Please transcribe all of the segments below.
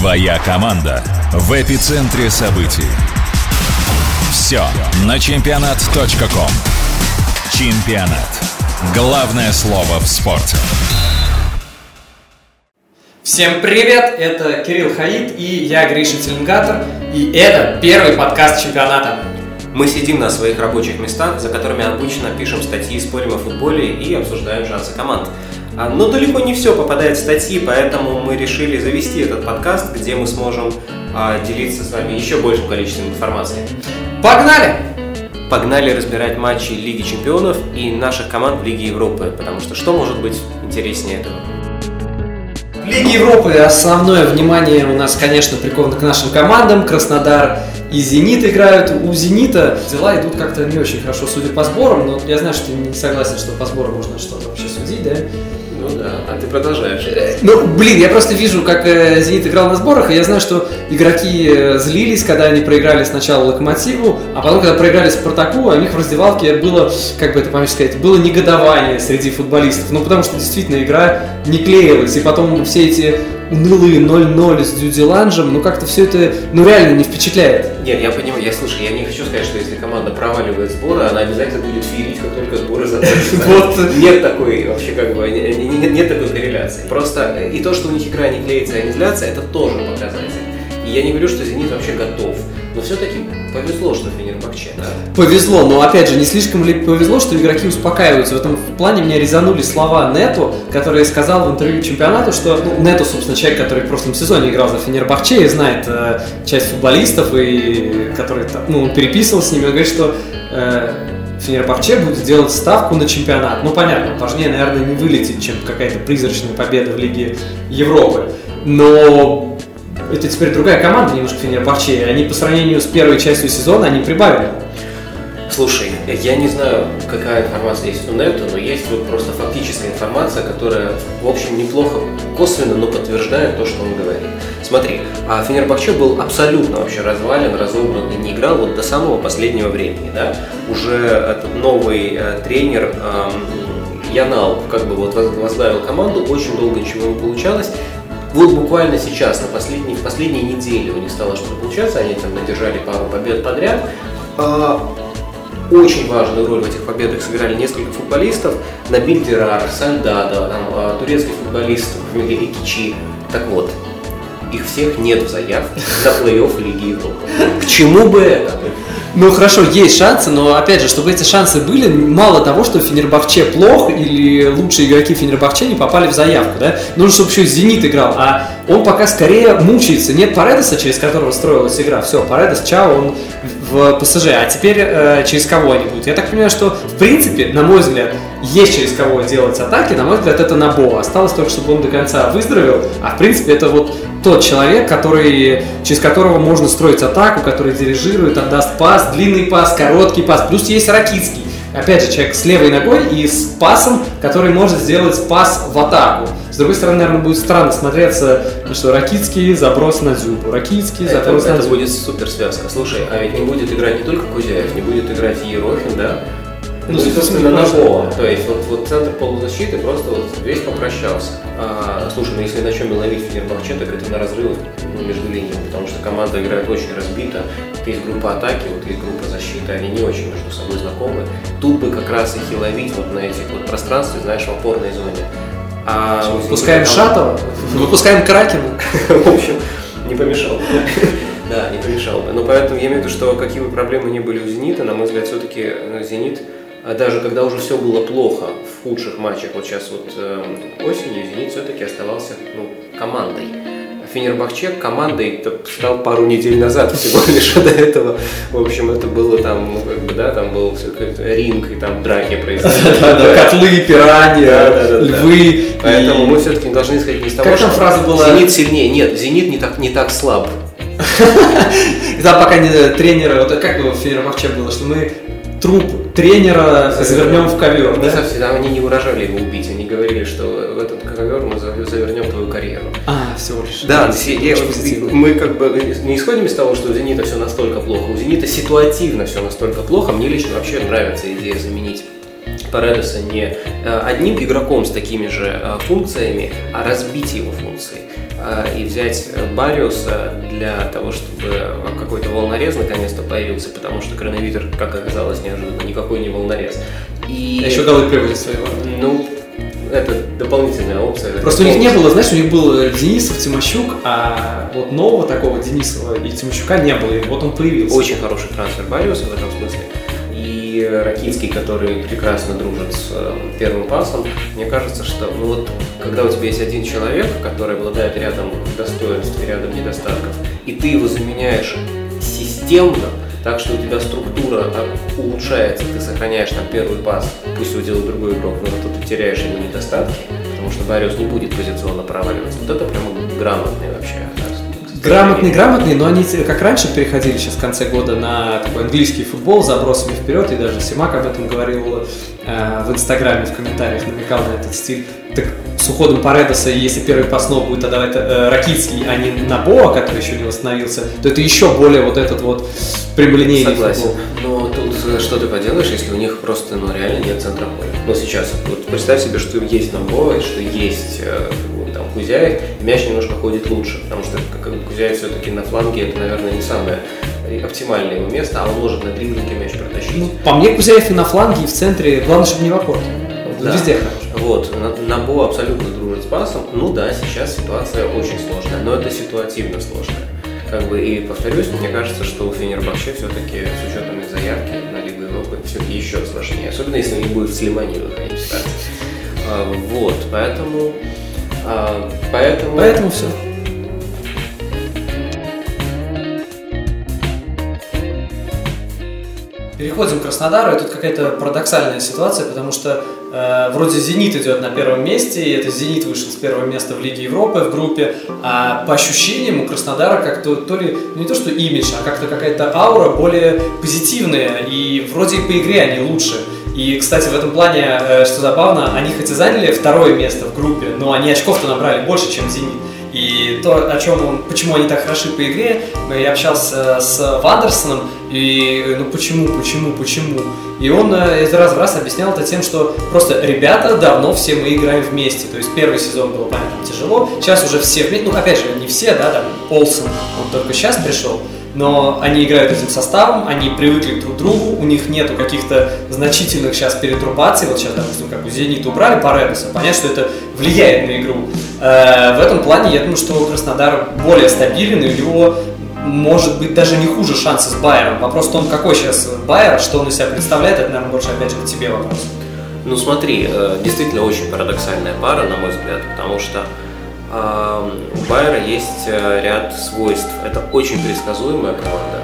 Твоя команда в эпицентре событий. Все на чемпионат.ком. Чемпионат. Главное слово в спорте. Всем привет, это Кирилл Хаид и я Гриша Теленгатор, и это первый подкаст чемпионата. Мы сидим на своих рабочих местах, за которыми обычно пишем статьи, спорим о футболе и обсуждаем шансы команд. А, но далеко не все попадает в статьи, поэтому мы решили завести этот подкаст, где мы сможем а, делиться с вами еще большим количеством информации. Погнали! Погнали разбирать матчи Лиги Чемпионов и наших команд в Лиге Европы, потому что что может быть интереснее этого? В Лиге Европы основное внимание у нас, конечно, приковано к нашим командам. Краснодар и Зенит играют. У Зенита дела идут как-то не очень хорошо, судя по сборам, но я знаю, что ты не согласен, что по сборам можно что-то вообще судить, да? Ну да, а ты продолжаешь. Ну, блин, я просто вижу, как э, «Зенит» играл на сборах, и я знаю, что игроки э, злились, когда они проиграли сначала «Локомотиву», а потом, когда проиграли «Спартаку», у них в раздевалке было, как бы это помочь сказать, было негодование среди футболистов. Ну, потому что действительно игра не клеилась, и потом все эти унылые 0-0 с Дюдиланжем, ну как-то все это, ну реально не впечатляет. Нет, я понимаю, я слушай, я не хочу сказать, что если команда проваливает сборы, она обязательно будет феерить, как только сборы закончатся. Вот. Нет такой, вообще как бы, не- не- не- нет такой корреляции. Просто э, и то, что у них игра не клеится и они злятся, это тоже показатель. И я не говорю, что Зенит вообще готов. Но все-таки повезло, что Фенербахче, да. Повезло, но опять же, не слишком ли повезло, что игроки успокаиваются. В этом плане меня резанули слова Нету, который сказал в интервью чемпионату, что ну, Нету, собственно, человек, который в прошлом сезоне играл за Фенербахче и знает э, часть футболистов, и который ну, он переписывал с ними, он говорит, что э, Фенербахче будет делать ставку на чемпионат. Ну, понятно, важнее, наверное, не вылететь, чем какая-то призрачная победа в Лиге Европы. Но это теперь другая команда немножко Фенербахче, они по сравнению с первой частью сезона, они прибавили. Слушай, я не знаю, какая информация есть у Нету, но есть вот просто фактическая информация, которая, в общем, неплохо косвенно, но подтверждает то, что он говорит. Смотри, а Фенербахче был абсолютно вообще развален, разобран и не играл вот до самого последнего времени, да. Уже этот новый э, тренер эм, Янал как бы вот воз- возглавил команду, очень долго ничего не получалось. Вот буквально сейчас, на последней, в последние недели у них стало что-то получаться, они там надержали пару побед подряд. А, очень важную роль в этих победах сыграли несколько футболистов. Набиль Дирар, Сальдадо, там, а, турецкий футболист по фамилии Экичи. Так вот, их всех нет в заявке на плей-офф Лиги Европы. К чему бы это? Ну хорошо, есть шансы, но опять же, чтобы эти шансы были, мало того, что Фенербахче плох или лучшие игроки Фенербахче не попали в заявку, да? Нужно, чтобы еще Зенит играл, а он пока скорее мучается. Нет Паредеса, через которого строилась игра. Все, Паредес, чао, он в ПСЖ. А теперь э, через кого они будут? Я так понимаю, что в принципе, на мой взгляд, есть через кого делать атаки. На мой взгляд, это Набо. Осталось только, чтобы он до конца выздоровел. А в принципе, это вот тот человек, который, через которого можно строить атаку, который дирижирует, отдаст пас, длинный пас, короткий пас. Плюс есть Ракицкий. Опять же, человек с левой ногой и с пасом, который может сделать пас в атаку. С другой стороны, наверное, будет странно смотреться, ну что Ракицкий заброс на Дзюбу, Ракицкий Это, заброс на это будет супер связка. Слушай, а ведь не будет играть не только Кузяев, не будет играть и Ерохин, да? Ну, Ну, собственно, собственно, Набо. То есть вот, вот центр полузащиты просто вот весь попрощался. А, слушай, ну если на чем ловить Фенербахче, так это на разрывах ну, между линиями, потому что команда играет очень разбито. Вот есть группа атаки, вот есть группа защиты, они не очень между собой знакомы. Тут бы как раз их и ловить вот на этих вот пространстве, знаешь, в опорной зоне. А Выпускаем Шатова, выпускаем Кракена. в общем, не помешал. Да, не помешал бы. Но поэтому я имею в виду, что какие бы проблемы ни были у «Зенита», на мой взгляд, все-таки «Зенит», а даже когда уже все было плохо в худших матчах, вот сейчас вот эм, осенью, «Зенит» все-таки оставался ну, командой. Фенербахче командой стал пару недель назад всего лишь до этого. В общем, это было там, ну, как бы, да, там был ринг, и там драки происходили. Котлы, пираньи, львы. Поэтому мы все-таки должны исходить из того, там что? Зенит сильнее. Нет, Зенит не так, не так слаб. Да, пока не тренера, вот как бы в Фенербахче было, что мы труп тренера завернем в ковер, Не да? совсем, они не угрожали его убить, они говорили, что в этот ковер мы за- завернем твою карьеру. А, всего лишь. Да, все- я- мы как бы не исходим из того, что у Зенита все настолько плохо. У Зенита ситуативно все настолько плохо. Мне лично вообще нравится идея заменить Паредеса не э, одним игроком с такими же э, функциями, а разбить его функции. Э, и взять Бариуса для того, чтобы какой-то волнорез наконец-то появился, потому что Крановитер, как оказалось неожиданно, никакой не волнорез. И... А еще голы приводит своего. Ну, это дополнительная опция. Просто у них не было, знаешь, у них был Денисов, Тимощук, а вот нового такого Денисова и Тимощука не было, и вот он появился. Очень хороший трансфер Бариуса в этом смысле. И Ракинский, который прекрасно дружит с э, первым пасом, мне кажется, что ну вот, когда у тебя есть один человек, который обладает рядом достоинств и рядом недостатков, и ты его заменяешь системно, так что у тебя структура улучшается, ты сохраняешь там первый пас, пусть его делает другой игрок, но зато ты теряешь его недостатки, потому что Бариус не будет позиционно проваливаться. Вот это прямо грамотный вообще Грамотный, грамотный, но они как раньше переходили сейчас в конце года на такой английский футбол, забросами вперед, и даже Симак об этом говорил э, в Инстаграме, в комментариях намекал на этот стиль. Так с уходом Паредоса, если первый пас будет отдавать э, Ракицкий, а не Набоа, который еще не восстановился, то это еще более вот этот вот прямолинейный Согласен. футбол. Но тут э, что ты поделаешь, если у них просто ну, реально нет центра поля. Но сейчас, вот представь себе, что есть Набоа, что есть э, Кузяев, и мяч немножко ходит лучше, потому что как, Кузяев все-таки на фланге это, наверное, не самое оптимальное его место, а он может на дриблинге мяч протащить. Ну, по мне Кузяев и на фланге, и в центре, главное, чтобы не в аккорде. Да. Везде хорошо. Вот, Набо абсолютно дружит с пасом. Ну да, сейчас ситуация очень сложная, но это ситуативно сложная. Как бы, и повторюсь, мне кажется, что у Фенербахче все-таки с учетом их заявки на Лигу Европы все еще сложнее. Особенно если у них будет в Слимане выходить ситуация. А, вот, поэтому а, поэтому... Поэтому все. Переходим к Краснодару, и тут какая-то парадоксальная ситуация, потому что э, вроде «Зенит» идет на первом месте, и это «Зенит» вышел с первого места в Лиге Европы в группе, а по ощущениям у Краснодара как-то то ли, ну не то что имидж, а как-то какая-то аура более позитивная, и вроде и по игре они лучше. И, кстати, в этом плане, э, что забавно, они хоть и заняли второе место в группе, но они очков-то набрали больше, чем «Зенит». И то, о чем он, почему они так хороши по игре, я общался с Вандерсоном, и ну почему, почему, почему. И он э, из раз в раз объяснял это тем, что просто ребята давно все мы играем вместе. То есть первый сезон было, понятно, тяжело, сейчас уже все вместе, ну опять же, не все, да, там Олсен, он только сейчас пришел, но они играют этим составом, они привыкли друг к другу, у них нету каких-то значительных сейчас перетрубаций, вот сейчас, допустим, как у Зенита убрали Паредоса, понятно, что это влияет на игру. Э, в этом плане я думаю, что Краснодар более стабилен, и у него может быть даже не хуже шансы с Байером. Вопрос в том, какой сейчас Байер, что он из себя представляет, это, наверное, больше опять же к тебе вопрос. Ну смотри, э, действительно очень парадоксальная пара, на мой взгляд, потому что у Байера есть э, ряд свойств. Это очень предсказуемая команда.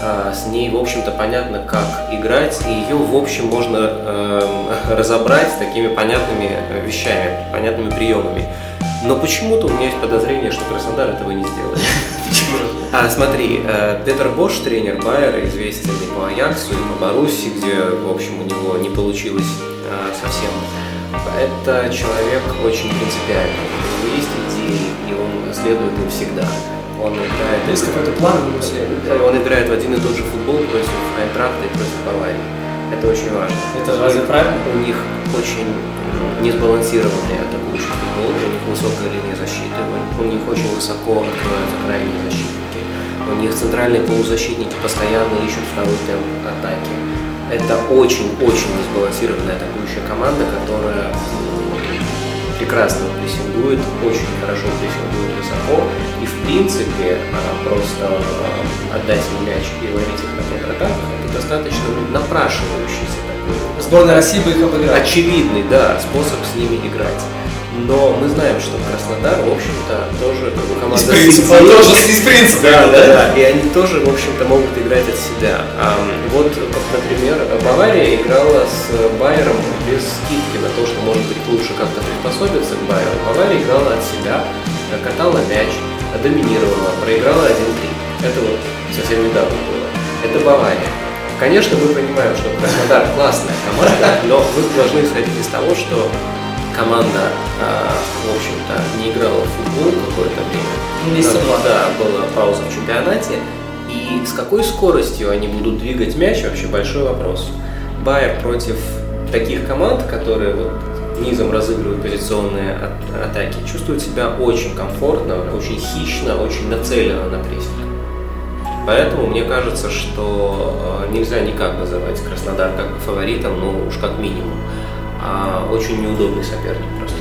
А, с ней, в общем-то, понятно, как играть, и ее, в общем, можно эм, разобрать такими понятными вещами, понятными приемами. Но почему-то у меня есть подозрение, что Краснодар этого не сделает. А смотри, э, Петр Бош, тренер Байера, известен и по Аяксу, и по Баруси, где, в общем, у него не получилось э, совсем. Это человек очень принципиальный. Следует им всегда. Он играет... Есть какой-то план Он играет в один и тот же футбол против Айнтрахта и против Баварии. Это очень важно. Это разве правильно? У них очень несбалансированный атакующий футбол, у них высокая линия защиты, у них очень высоко открываются крайние защитники, у них центральные полузащитники постоянно ищут второй темп атаки. Это очень-очень несбалансированная атакующая команда, которая прекрасно прессингует, очень хорошо прессингует высоко. И в принципе просто э, отдать им мяч и ловить их на контратаках это достаточно напрашивающийся такой. Сборная России бы их обыграла. Очевидный, да, способ с ними играть. Но мы знаем, что Краснодар, в общем-то, тоже команда из принципа, тоже из принципа. Да, да, да. И они тоже, в общем-то, могут играть от себя. А, вот, например, Бавария играла с Байером без скидки на то, что, может быть, лучше как-то приспособиться к Байеру. Бавария играла от себя, катала мяч, доминировала, проиграла 1-3. Это вот совсем недавно было. Это Бавария. Конечно, мы понимаем, что Краснодар классная команда, но вы должны исходить из того, что команда, а, в общем-то, не играла в футбол какое-то время. Месяца два. Да, была пауза в чемпионате. И с какой скоростью они будут двигать мяч, вообще большой вопрос. Байер против таких команд, которые вот низом разыгрывают позиционные атаки, чувствуют себя очень комфортно, очень хищно, очень нацеленно на прессинг. Поэтому мне кажется, что э, нельзя никак называть Краснодар как фаворитом, ну уж как минимум. А очень неудобный соперник просто.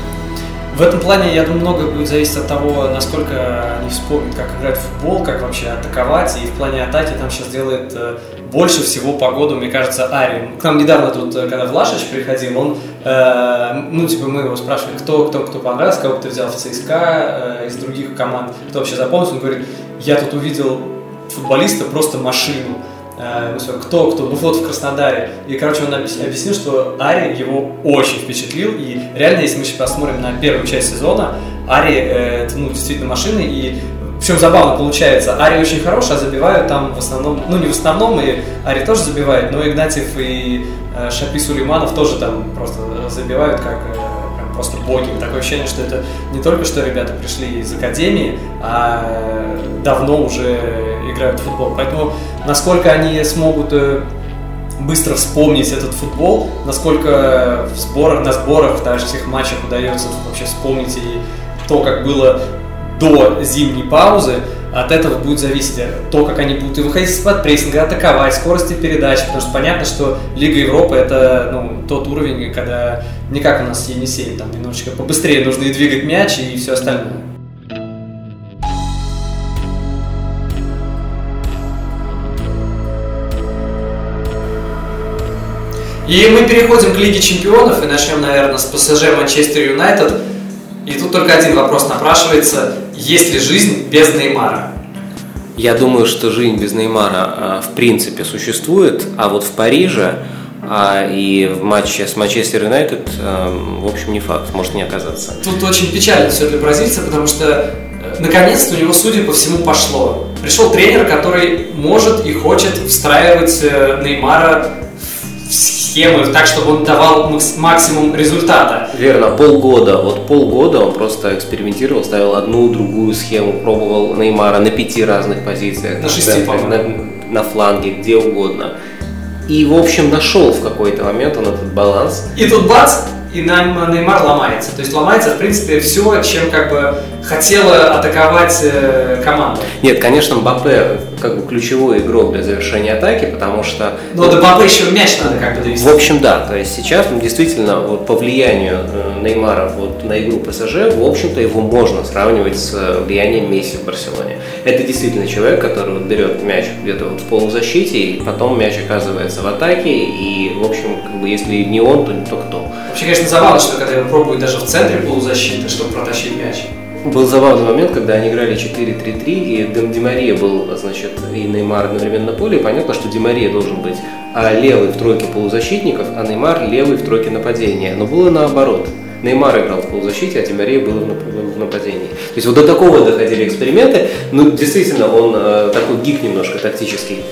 В этом плане, я думаю, многое будет зависеть от того, насколько они вспомнят, как играть в футбол, как вообще атаковать. И в плане атаки там сейчас делает э, больше всего погоду, мне кажется, Ари. К нам недавно тут, э, когда Влашич приходил, он, э, ну, типа, мы его спрашивали, кто, кто, кто понравился, кого ты взял в ЦСКА, э, из других команд, кто вообще запомнился. Он говорит, я тут увидел футболиста, просто машину. Э, кто, кто, ну вот в Краснодаре. И, короче, он объяснил, что Ари его очень впечатлил. И реально, если мы сейчас посмотрим на первую часть сезона, Ари э, это, ну, действительно машины. И причем забавно получается, Ари очень хороший, а забивают там в основном, ну не в основном, и Ари тоже забивает, но Игнатьев и э, Шапи Сулейманов тоже там просто забивают как просто боги. Такое ощущение, что это не только что ребята пришли из академии, а давно уже играют в футбол. Поэтому насколько они смогут э, быстро вспомнить этот футбол, насколько в сборах, на сборах, даже всех матчах удается вообще вспомнить и то, как было до зимней паузы, от этого будет зависеть то, как они будут и выходить из-под прессинга, атаковать, скорости передач, потому что понятно, что Лига Европы это ну, тот уровень, когда не как у нас Енисей, там немножечко побыстрее нужно и двигать мяч и все остальное. И мы переходим к Лиге Чемпионов и начнем, наверное, с ПСЖ Манчестер Юнайтед. И тут только один вопрос напрашивается. Есть ли жизнь без Неймара? Я думаю, что жизнь без Неймара а, в принципе существует, а вот в Париже а, и в матче с Манчестер Юнайтед, а, в общем, не факт, может не оказаться. Тут очень печально все для бразильца, потому что э, наконец-то у него, судя по всему, пошло. Пришел тренер, который может и хочет встраивать э, Неймара схемы так, чтобы он давал максимум результата. Верно, полгода. Вот полгода он просто экспериментировал, ставил одну, другую схему, пробовал Неймара на пяти разных позициях. На шести, на, на фланге, где угодно. И, в общем, нашел в какой-то момент он этот баланс. И тут бац, и Неймар ломается. То есть ломается, в принципе, все, чем как бы хотела атаковать э, команда. Нет, конечно, Мбаппе как бы ключевой игрок для завершения атаки, потому что... Но до Мбаппе еще мяч надо как бы довести. В общем, да. То есть сейчас ну, действительно вот, по влиянию э, Неймара вот, на игру ПСЖ, в общем-то, его можно сравнивать с влиянием Месси в Барселоне. Это действительно человек, который вот, берет мяч где-то вот в полузащите, и потом мяч оказывается в атаке, и, в общем, как бы, если не он, то, то кто? Вообще, конечно, забавно, что когда его пробуют даже в центре полузащиты, чтобы протащить мяч был забавный момент, когда они играли 4-3-3, и Ди Мария был, значит, и Неймар одновременно на поле, и понятно, что Ди Мария должен быть а левый в тройке полузащитников, а Неймар левый в тройке нападения. Но было наоборот. Неймар играл в полузащите, а Ди Мария был в нападении. То есть вот до такого доходили эксперименты. Ну, действительно, он э, такой гик немножко тактический.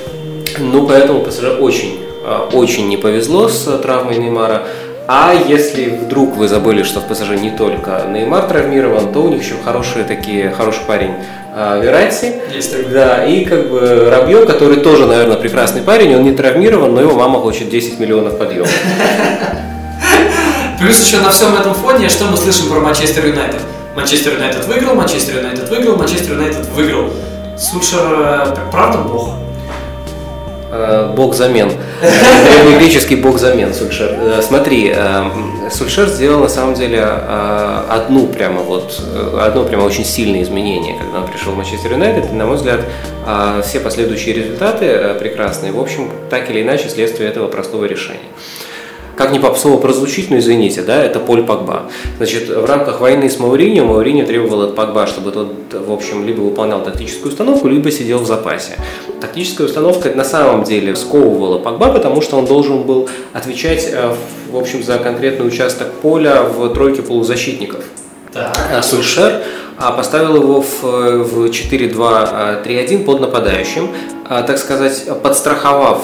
Ну, поэтому ПСЖ очень, э, очень не повезло с травмой Неймара. А если вдруг вы забыли, что в ПСЖ не только Неймар травмирован, то у них еще хорошие такие, хороший парень а, Верати. Есть Да, и как бы Рабье, который тоже, наверное, прекрасный парень, он не травмирован, но его мама хочет 10 миллионов подъема. Плюс еще на всем этом фоне, что мы слышим про Манчестер Юнайтед? Манчестер Юнайтед выиграл, Манчестер Юнайтед выиграл, Манчестер Юнайтед выиграл. Сульшер, э, правда, бог? Э, бог замен. Древнегреческий бог замен Сульшер. Э, смотри, э, Сульшер сделал на самом деле одну прямо вот, одно прямо очень сильное изменение, когда он пришел в Манчестер Юнайтед. И, на мой взгляд, все последующие результаты прекрасные. В общем, так или иначе, следствие этого простого решения как не попсово прозвучит, но извините, да, это Поль Погба. Значит, в рамках войны с Мауриньо, Мауриньо требовал от Погба, чтобы тот, в общем, либо выполнял тактическую установку, либо сидел в запасе. Тактическая установка на самом деле сковывала Погба, потому что он должен был отвечать, э, в общем, за конкретный участок поля в тройке полузащитников. Так. А Сульшер а, поставил его в, в 4-2-3-1 под нападающим, а, так сказать, подстраховав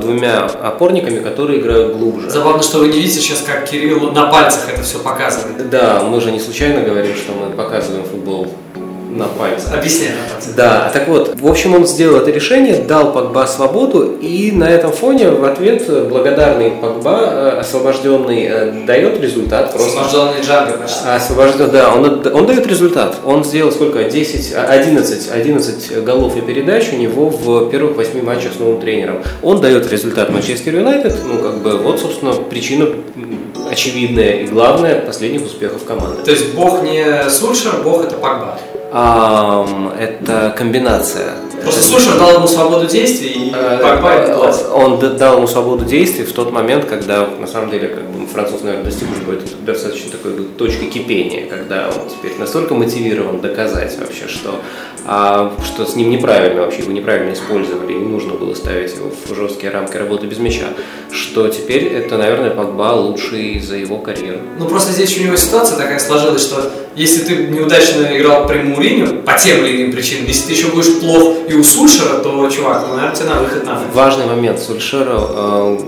двумя опорниками, которые играют глубже. Забавно, что вы не видите сейчас, как Кирилл на пальцах это все показывает. Да, мы же не случайно говорим, что мы показываем футбол на пальце. Объясняй на пальце. Да, так вот, в общем, он сделал это решение, дал Погба свободу, и на этом фоне в ответ благодарный Погба, э, освобожденный, э, дает результат. Просто Освобожденный Джанго почти. Освобожден, да, он, он дает результат. Он сделал сколько? 10, а, 11, 11 голов и передач у него в первых 8 матчах с новым тренером. Он дает результат Манчестер Юнайтед. Ну, как бы, вот, собственно, причина очевидная и главная последних успехов команды. То есть бог не Сульшер, бог это Погба. Ам, это комбинация. Просто Сульшер дал ему свободу действий, и класс. Он дал ему свободу действий в тот момент, когда, на самом деле, как бы француз, наверное, достиг уже достаточно такой точки кипения, когда он теперь настолько мотивирован доказать вообще, что, а, что с ним неправильно вообще, его неправильно использовали, и не нужно было ставить его в жесткие рамки работы без мяча, что теперь это, наверное, Погба лучший за его карьеру. Ну просто здесь у него ситуация такая сложилась, что если ты неудачно играл при Муриню, по тем или иным причинам, если ты еще будешь плох и у Сульшера, то, чувак, ну, наверное, тебе на выход надо. Важный момент. Сульшеру, э,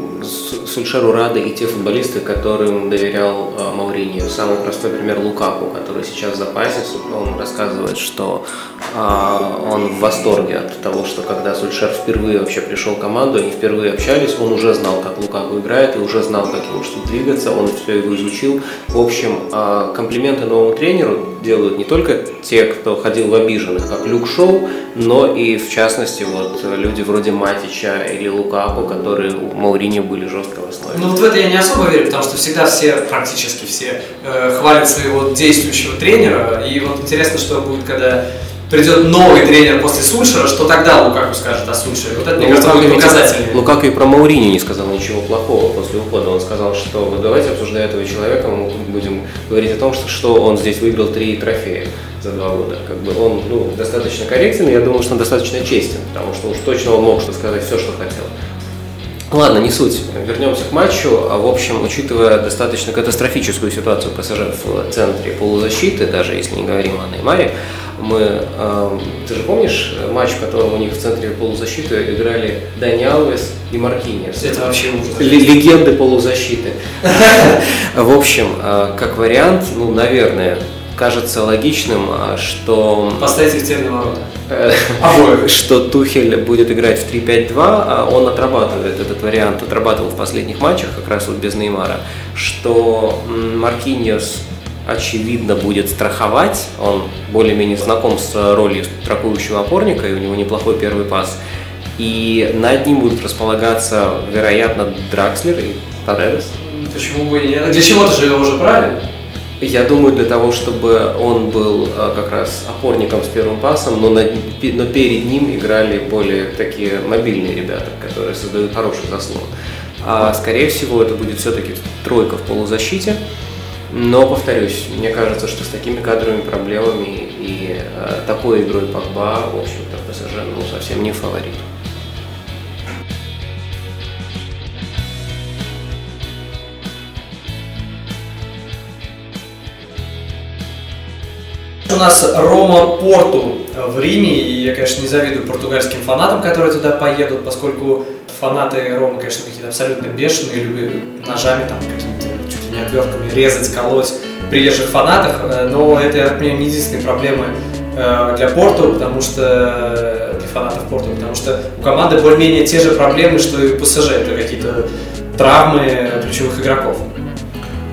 Сульшеру рады и те футболисты, которым доверял э, Мауриньо. Самый простой пример Лукаку, который сейчас в запасе. Он рассказывает, что э, он в восторге от того, что когда Сульшер впервые вообще пришел в команду, они впервые общались, он уже знал, как Лукаку играет, и уже знал, как ему что двигаться, он все его изучил. В общем, э, комплименты новому тренеру делают не только те, кто ходил в обиженных, как Люк Шоу, но и в частности вот люди вроде Матича или Лукаку, которые у Маурини были жестко в основе. Ну вот в это я не особо верю, потому что всегда все, практически все, э, хвалят своего действующего тренера. И вот интересно, что будет, когда придет новый тренер после Сульшера, что тогда Лукаку скажет о Сульшере. Вот это, мне Ну, кажется, Лукаку будет показательнее. Лукаку и про Маурини не сказал ничего плохого после ухода. Он сказал, что вот давайте обсуждая этого человека, мы будем говорить о том, что, что он здесь выиграл три трофея за два года. Как бы он ну, достаточно корректен, и я думаю, что он достаточно честен, потому что уж точно он мог что сказать все, что хотел. Ладно, не суть. Вернемся к матчу. А, В общем, учитывая достаточно катастрофическую ситуацию ПСЖ в центре полузащиты, даже если не говорим о Неймаре, мы, эм, ты же помнишь матч, в котором у них в центре полузащиты играли Дани Алвес и Маркиньос? Это вообще ужас. Легенды полузащиты. В общем, э, как вариант, ну, наверное, кажется логичным, а, что Поставить их теперь на ворота. э, что Тухель будет играть в 3-5-2, а он отрабатывает этот вариант, отрабатывал в последних матчах, как раз вот без Неймара, что Маркиньос очевидно будет страховать, он более-менее знаком с ролью страхующего опорника, и у него неплохой первый пас, и над ним будут располагаться, вероятно, Дракслер и Паредес. Почему бы и нет? Для чего-то же его уже правильно. Я думаю, для того, чтобы он был э, как раз опорником с первым пасом, но, пе- но перед ним играли более такие мобильные ребята, которые создают хороший заслон. А скорее всего, это будет все-таки тройка в полузащите. Но, повторюсь, мне кажется, что с такими кадровыми проблемами и э, такой игрой Погба, в общем-то, ПСЖ ну, совсем не фаворит. У нас Рома Порту в Риме, и я, конечно, не завидую португальским фанатам, которые туда поедут, поскольку фанаты Ромы, конечно, какие-то абсолютно бешеные, любят ножами там ли не отвертками резать, колоть приезжих фанатов, э, но это, я понимаю, не единственные проблемы э, для Порту, потому что э, для фанатов Порту, потому что у команды более-менее те же проблемы, что и у ПСЖ, это какие-то травмы ключевых игроков.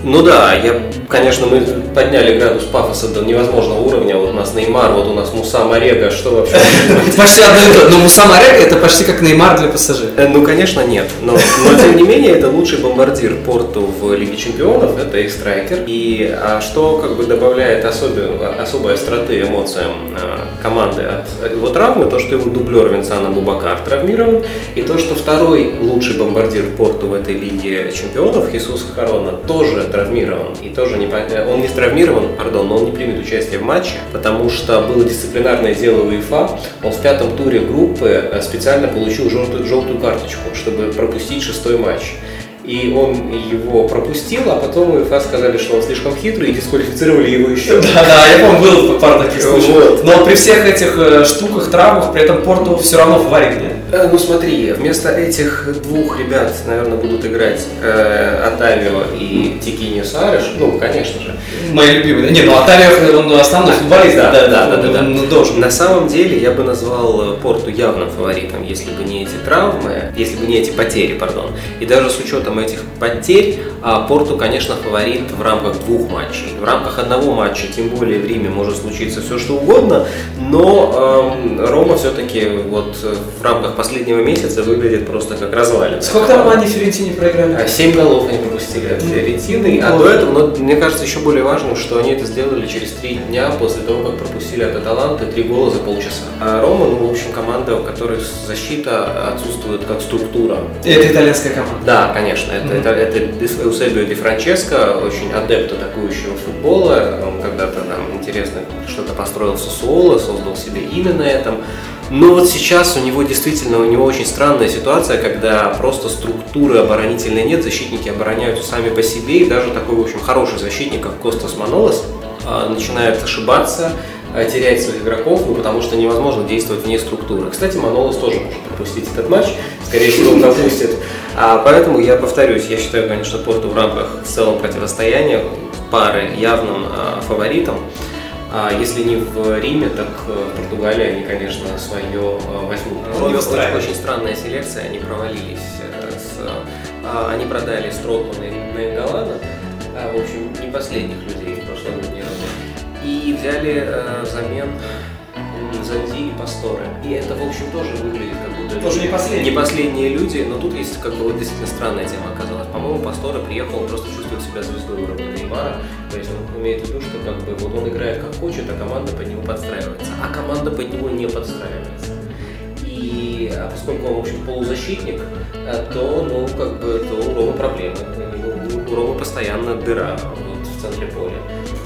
Ну да, я, конечно, мы подняли градус пафоса до невозможного уровня. Вот у нас Неймар, вот у нас Муса Марега, что вообще? Почти одно и то. Но Муса Марека это почти как Неймар для ПСЖ. Э, Ну, конечно, нет. Но, но тем не менее, это лучший бомбардир Порту в Лиге Чемпионов, это их страйкер. И а что как бы добавляет особую, особой остроты эмоциям э, команды от его травмы, то, что его дублер Винсана Бубакар травмирован, и то, что второй лучший бомбардир Порту в этой Лиге Чемпионов, Хисус Харона, тоже травмирован. И тоже не, пон- он не травмирован, пардон, но он не примет участие в матче, потому что было дисциплинарное дело УЕФА. Он в пятом туре группы э, специально получил желтую, желтую карточку, чтобы пропустить шестой матч. И он его пропустил, а потом УЕФА сказали, что он слишком хитрый, и дисквалифицировали его еще. Да, да, я помню, было пару таких случаев. Но при всех этих э, штуках, травмах, при этом Порту все равно фаворит, нет? Э, ну смотри, вместо этих двух ребят, наверное, будут играть э, Атавио и Тикини Сареш. Ну, конечно же. Мои любимые. Не, ну Атавио, он основной футболист. Да, да, да, да, да, Он должен. На самом деле, я бы назвал Порту явным фаворитом, если бы не эти травмы, если бы не эти потери, пардон. И даже с учетом этих потерь, а Порту, конечно, фаворит в рамках двух матчей. В рамках одного матча, тем более в Риме, может случиться все что угодно, но эм, Рома все-таки вот в рамках последнего месяца выглядит просто как развалина. Сколько там они Фиорентине проиграли? А, семь голов они пропустили от Фиорентины. А до этого, но, мне кажется, еще более важным, что они это сделали через три дня после того, как пропустили от Аталанты три гола за полчаса. А Рома, ну, в общем, команда, у которой защита отсутствует как структура. Это итальянская команда? Да, конечно. Это, mm-hmm. это, это Эусебио Ди Франческо, очень адепт атакующего футбола. Он когда-то там интересно что-то построил в Сосуоло, создал себе имя на этом. Но вот сейчас у него действительно, у него очень странная ситуация, когда просто структуры оборонительной нет, защитники обороняются сами по себе, и даже такой, в общем, хороший защитник, как Костас Манолос, а, начинает ошибаться, а, терять своих игроков, ну, потому что невозможно действовать вне структуры. Кстати, Манолос тоже может пропустить этот матч, скорее всего, он пропустит. А, поэтому я повторюсь, я считаю, конечно, Порту в рамках в целом противостояния пары явным а, фаворитом. А если не в Риме, так э, в Португалии они, конечно, свое э, возьмут. У них очень, очень странная селекция, они провалились. Э, с, а, они продали Стротмана и Галана, в общем, не последних людей в прошлом году и взяли взамен Занди и Пасторы. И это, в общем, тоже выглядит как будто... Тоже не последние. Не последние люди, но тут есть как бы вот действительно странная тема оказалась. По-моему, Пастора приехал, просто чувствует себя звездой уровня Неймара. Имеет в виду, что как бы вот он играет как хочет, а команда под него подстраивается. А команда под него не подстраивается. И а поскольку он, в общем, полузащитник, э, то, ну, как бы, то у Ромы проблемы. У Ромы постоянно дыра вот, в центре поля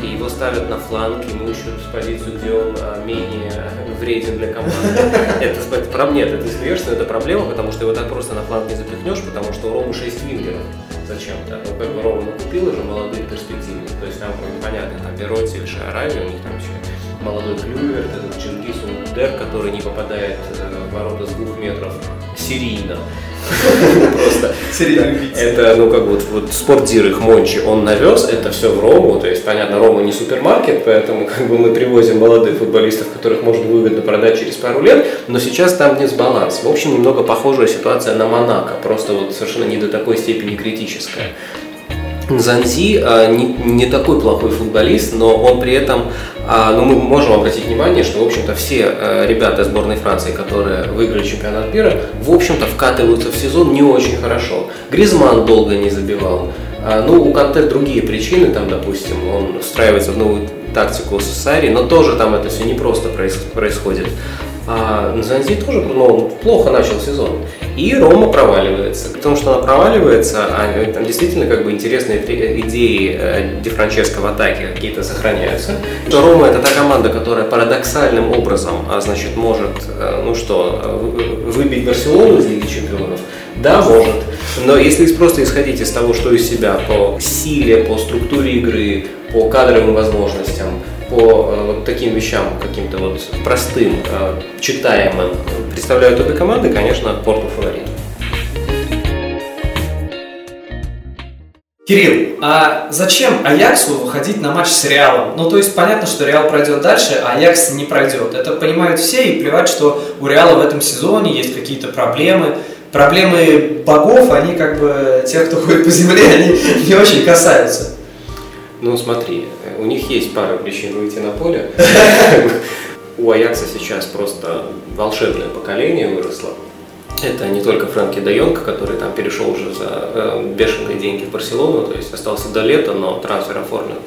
и его ставят на фланг, ему ищут позицию, где он а, менее вреден для команды. Это, это нет, это смеешься, это проблема, потому что его так просто на фланг не запихнешь, потому что у Ромы 6 вингеров зачем-то. Ну, как бы Рома накупил уже молодые перспективы. То есть там, понятно, там Бероти или Шарави, у них там еще молодой Клювер, этот Чингис Ундер, который не попадает э, в ворота с двух метров серийно. Просто это, ну, как вот, вот спортдир их Мончи, он навез это все в Рому, то есть, понятно, Рома не супермаркет, поэтому как бы мы привозим молодых футболистов, которых можно выгодно продать через пару лет, но сейчас там дисбаланс. В общем, немного похожая ситуация на Монако, просто вот совершенно не до такой степени критическая. Занзи а, не, такой плохой футболист, но он при этом, а, ну, мы можем обратить внимание, что, в общем-то, все а, ребята сборной Франции, которые выиграли чемпионат мира, в общем-то, вкатываются в сезон не очень хорошо. Гризман долго не забивал. Ну, у Канте другие причины, там, допустим, он встраивается в новую тактику Сари, но тоже там это все не просто происходит. А Занзи тоже ну, плохо начал сезон. И Рома проваливается. Потому что она проваливается, а там действительно как бы интересные идеи э, Ди Франческо в атаке какие-то сохраняются. Что Рома это та команда, которая парадоксальным образом, а значит, может, э, ну что, выбить Барселону из Лиги Чемпионов. Да, может. Но если просто исходить из того, что из себя по силе, по структуре игры, по кадровым возможностям, по э, вот таким вещам, каким-то вот простым, э, читаемым, представляют обе команды, конечно, Порту фаворит. Кирилл, а зачем Аяксу выходить на матч с Реалом? Ну, то есть понятно, что Реал пройдет дальше, а Аякс не пройдет. Это понимают все, и плевать, что у Реала в этом сезоне есть какие-то проблемы. Проблемы богов, они как бы, тех, кто ходит по земле, они не очень касаются. Ну, смотри, у них есть пара причин выйти на поле. У Аякса сейчас просто волшебное поколение выросло. Это не только Фрэнки Де Йонг, который там перешел уже за э, бешеные деньги в Барселону, то есть остался до лета, но трансфер оформлен.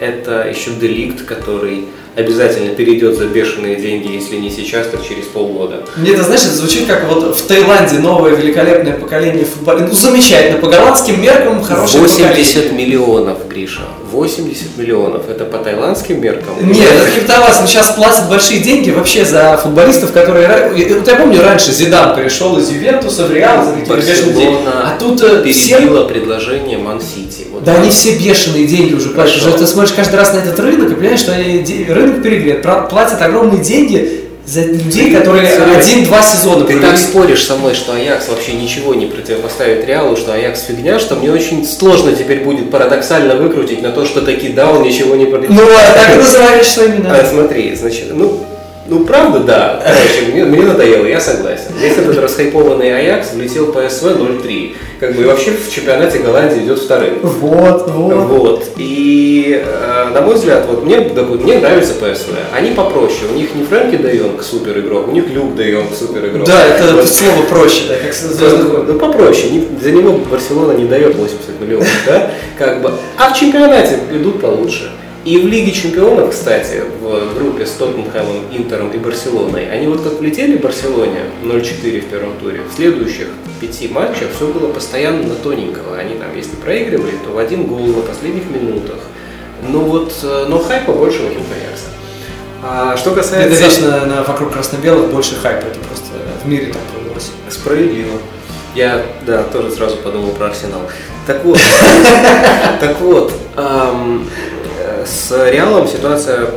Это еще Деликт, который обязательно перейдет за бешеные деньги, если не сейчас, то через полгода. Мне это, знаешь, звучит как вот в Таиланде новое великолепное поколение футболистов. Ну, замечательно, по голландским меркам хорошее 80 поколение. миллионов, Гриша. 80 миллионов. Это по тайландским меркам? Нет, это криптовалюта. Сейчас платят большие деньги вообще за футболистов, которые... Вот я помню, раньше Зидан перешел из Ювентуса в Реал за какие-то бешеные деньги. А тут э, перебило все... предложение Ман-Сити. Вот да, они все бешеные деньги уже платят. Ты смотришь каждый раз на этот рынок и понимаешь, что они, рынок перегрет, платят огромные деньги за людей, которые один-два сезона Ты так споришь со мной, что Аякс вообще ничего не противопоставит Реалу, что Аякс фигня, что мне очень сложно теперь будет парадоксально выкрутить на то, что таки да, он ничего не противопоставит. Ну, а так называешь, что именно. А, смотри, значит, ну, ну, правда, да. Короче, мне, мне надоело, я согласен. Весь этот расхайпованный Аякс влетел по СВ 0-3. Как бы и вообще в чемпионате Голландии идет вторым. Вот, вот. Вот. И, э, на мой взгляд, вот мне, мне нравится ПСВ. Они попроще. У них не Фрэнки Де Йонг супер игрок, у них Люк Де Йонг супер игрок. Да, это вот. слово проще, да, как звездных Ну, попроще. Не, за него Барселона не дает 80 миллионов, да? Как бы. А в чемпионате идут получше. И в Лиге Чемпионов, кстати, в группе с Тоттенхэмом, Интером и Барселоной, они вот как влетели в Барселоне 0-4 в первом туре, в следующих пяти матчах все было постоянно на тоненького. Они там, если проигрывали, то в один гол на последних минутах. Ну вот, э, но хайпа больше вокруг Аякса. А что касается... Это вечно на, вокруг красно-белых больше хайпа, это просто в мире так повелось. Справедливо. Я, да, тоже сразу подумал про Арсенал. Так вот, так вот, с Реалом ситуация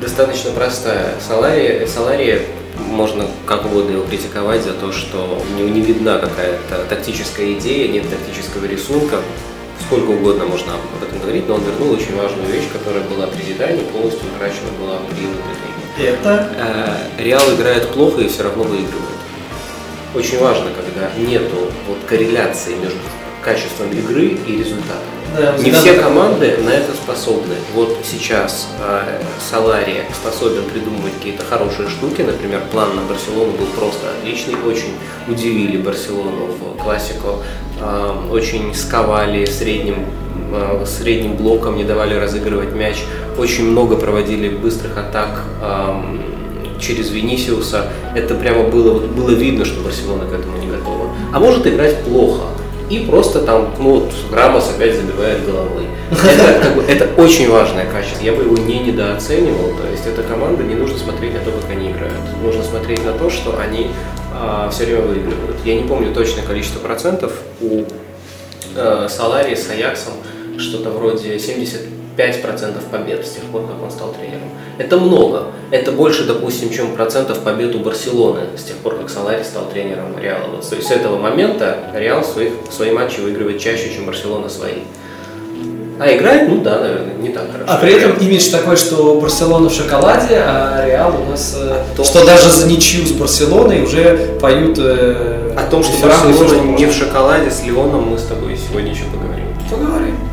достаточно простая. Салари, Салари можно как угодно его критиковать за то, что него не видна какая-то тактическая идея, нет тактического рисунка. Сколько угодно можно об этом говорить, но он вернул очень важную вещь, которая была при Зидане, полностью утрачена была при Лопетине. Это? Э, Реал играет плохо и все равно выигрывает. Очень важно, когда нету вот корреляции между качеством игры и результатом. Да, не все команды на это способны. Вот сейчас э, Салари способен придумывать какие-то хорошие штуки. Например, план на Барселону был просто отличный. Очень удивили Барселону в классику. Э, очень сковали средним э, средним блоком, не давали разыгрывать мяч. Очень много проводили быстрых атак э, через Венисиуса. Это прямо было, было видно, что Барселона к этому не готова. А может играть плохо и просто там, ну вот, Рамос опять забивает головой. Это, как бы, это очень важное качество, я бы его не недооценивал, то есть эта команда, не нужно смотреть на то, как они играют, нужно смотреть на то, что они а, все время выигрывают. Я не помню точное количество процентов, у а, Салари с Аяксом что-то вроде 70 5% побед с тех пор, как он стал тренером. Это много. Это больше, допустим, чем процентов побед у Барселоны с тех пор, как Салари стал тренером Реала. Вот, то есть с этого момента Реал своих, свои матчи выигрывает чаще, чем Барселона свои. А играет, ну да, наверное, не так хорошо. А при этом имидж такой, что Барселона в шоколаде, а Реал у нас... Э, а что даже за ничью с Барселоной уже поют... Э, О том, что Барселона не в шоколаде с Леоном мы с тобой сегодня еще поговорим. Поговорим.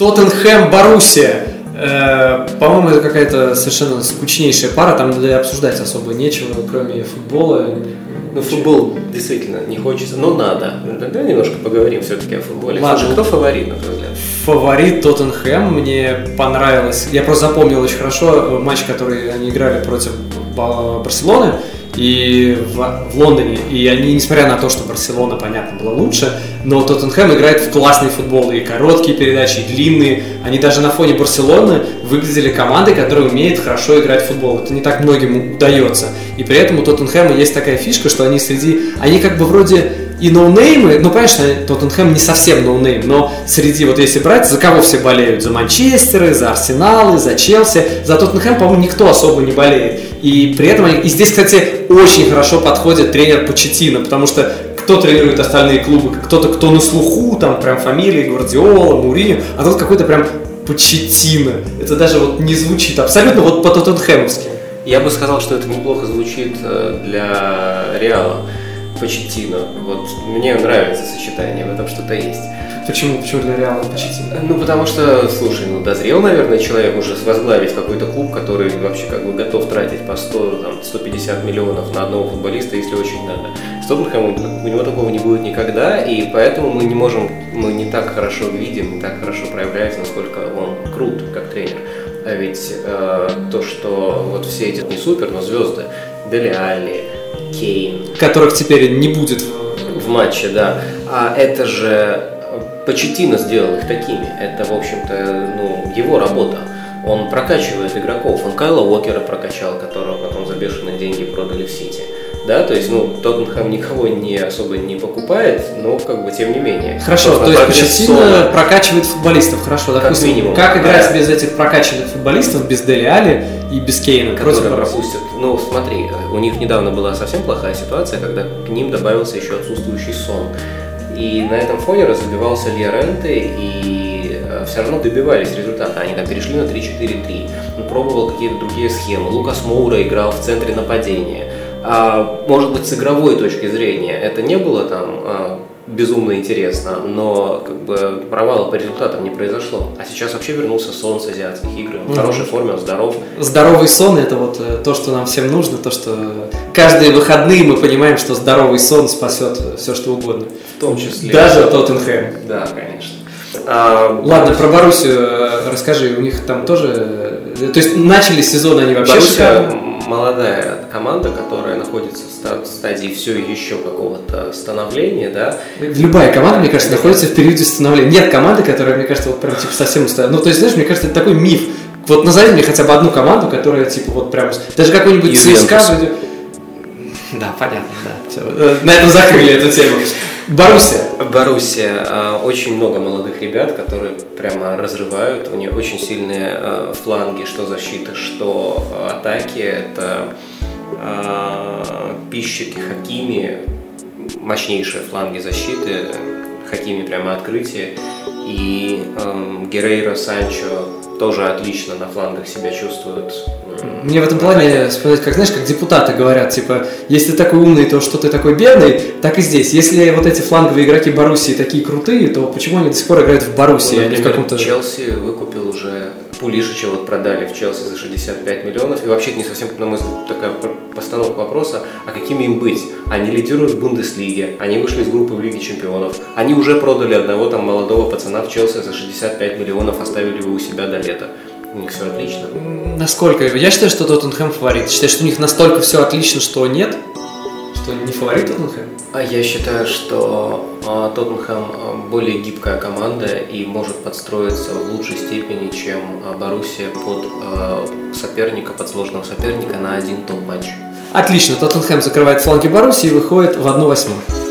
Тоттенхэм Боруссия. Э, по-моему, это какая-то совершенно скучнейшая пара, там для обсуждать особо нечего, кроме футбола. Ну, футбол действительно не хочется, но надо. Тогда немножко поговорим все-таки о футболе. Ладно. Слушай, кто фаворит, на твой взгляд? Фаворит Тоттенхэм. Мне понравилось. Я просто запомнил очень хорошо матч, который они играли против Барселоны и в, в Лондоне. И они, несмотря на то, что Барселона, понятно, была лучше, но Тоттенхэм играет в классный футбол. И короткие передачи, и длинные. Они даже на фоне Барселоны выглядели командой, которая умеет хорошо играть в футбол. Это не так многим удается. И при этом у Тоттенхэма есть такая фишка, что они среди... Они как бы вроде и no-name ы, ну, конечно, Тоттенхэм не совсем no-name, но среди, вот если брать, за кого все болеют? За Манчестеры, за Арсеналы, за Челси. За Тоттенхэм, по-моему, никто особо не болеет. И при этом, и здесь, кстати, очень хорошо подходит тренер Почеттино, потому что кто тренирует остальные клубы, кто-то, кто на слуху, там прям фамилии Гвардиола, Муриньо, а тут какой-то прям Почетина. Это даже вот не звучит абсолютно вот по-тоттенхэмовски. Я бы сказал, что это неплохо звучит э, для Реала. Почетино. Вот мне нравится сочетание, в этом что-то есть. Почему, почему для Реала Почетино? Ну, потому что, слушай, ну, дозрел, наверное, человек уже возглавить какой-то клуб, который вообще как бы готов тратить по 100, там, 150 миллионов на одного футболиста, если очень надо. С Тоттенхэмом у него такого не будет никогда, и поэтому мы не можем, мы не так хорошо видим, не так хорошо проявляется, насколько он крут, как тренер. А ведь э, то, что вот все эти не супер, но звезды, Дели Алли, Кейн. Которых теперь не будет в матче, да. А это же Почетина сделал их такими. Это, в общем-то, ну, его работа. Он прокачивает игроков. Он Кайла Уокера прокачал, которого потом за бешеные деньги продали в Сити. Да, то есть, ну, Тоттенхэм никого не особо не покупает, но, как бы, тем не менее. Хорошо, то есть Почетина прокачивает футболистов, хорошо, как допустим, минимум. как играть да. без этих прокачанных футболистов, без Дели Али и без Кейна? Которые пропустят. Ну, смотри, у них недавно была совсем плохая ситуация, когда к ним добавился еще отсутствующий сон. И на этом фоне разбивался Лиоренте, и э, все равно добивались результата. Они там перешли на 3-4-3. Он пробовал какие-то другие схемы. Лукас Моура играл в центре нападения. А, может быть, с игровой точки зрения это не было там а, безумно интересно, но как бы провала по результатам не произошло. А сейчас вообще вернулся сон с азиатских игр. Он в хорошей форме, он здоров. Здоровый сон это вот э, то, что нам всем нужно, то, что каждые выходные мы понимаем, что здоровый сон спасет все, что угодно. В том числе. Даже Тоттенхэм. Да, конечно. А, Ладно, про Боруссию э, расскажи, у них там тоже... Э, то есть начали сезон они вообще Боруссия молодая команда, которая находится в стадии все еще какого-то становления, да. Любая команда, мне кажется, находится в периоде становления. Нет команды, которая, мне кажется, вот прям типа совсем Ну, то есть, знаешь, мне кажется, это такой миф. Вот назови мне хотя бы одну команду, которая типа вот прям... Даже какой-нибудь ЦСКА... Да, понятно, да. Все. Э, на этом закрыли эту тему. Боруссия. Боруссия. А, очень много молодых ребят, которые прямо разрывают. У них очень сильные а, фланги, что защиты, что атаки. Это а, пищики Хакими, мощнейшие фланги защиты. Хакими прямо открытие. И Герейро, Санчо тоже отлично на флангах себя чувствуют. Мне в этом плане вспоминать, как знаешь, как депутаты говорят, типа, если ты такой умный, то что ты такой бедный, так и здесь. Если вот эти фланговые игроки Боруссии такие крутые, то почему они до сих пор играют в Боруссии, ну, например, а не в каком-то... Челси выкупил уже Пулишича вот продали в Челси за 65 миллионов. И вообще не совсем, на мой взгляд, такая постановка вопроса, а какими им быть? Они лидируют в Бундеслиге, они вышли из группы в Лиге Чемпионов, они уже продали одного там молодого пацана в Челси за 65 миллионов, оставили его у себя до лета. У них все отлично. Насколько? Я считаю, что Тоттенхэм фаворит. Считаешь, что у них настолько все отлично, что нет? Что не фаворит Тоттенхэм? А я считаю, что а, Тоттенхэм а, более гибкая команда и может подстроиться в лучшей степени, чем а, Боруссия под соперника, под сложного соперника на один топ-матч. Отлично, Тоттенхэм закрывает фланги Боруссии и выходит в 1-8.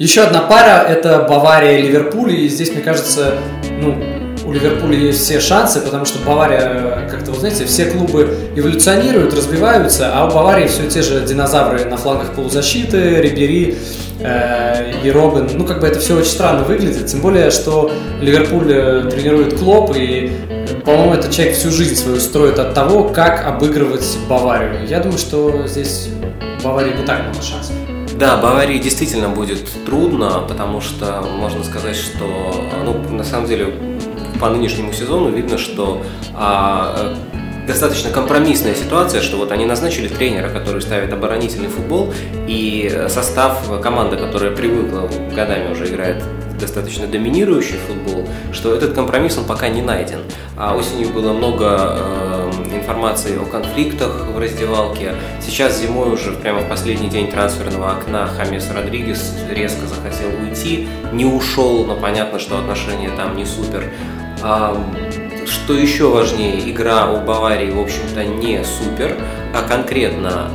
Еще одна пара – это Бавария и Ливерпуль. И здесь, мне кажется, ну, у Ливерпуля есть все шансы, потому что Бавария, как-то, вы знаете, все клубы эволюционируют, развиваются, а у Баварии все те же динозавры на флангах полузащиты, Рибери э, и Робин. Ну, как бы это все очень странно выглядит, тем более, что Ливерпуль э, тренирует Клоп, и, по-моему, этот человек всю жизнь свою строит от того, как обыгрывать Баварию. Я думаю, что здесь Баварии не так много шансов. Да, Баварии действительно будет трудно, потому что можно сказать, что, ну, на самом деле, по нынешнему сезону видно, что а, достаточно компромиссная ситуация, что вот они назначили тренера, который ставит оборонительный футбол, и состав команды, которая привыкла годами уже играет достаточно доминирующий футбол, что этот компромисс он пока не найден. А осенью было много э, информации о конфликтах в раздевалке. Сейчас зимой уже прямо в последний день трансферного окна Хамес Родригес резко захотел уйти, не ушел, но понятно, что отношения там не супер. А, что еще важнее, игра у Баварии, в общем-то, не супер, а конкретно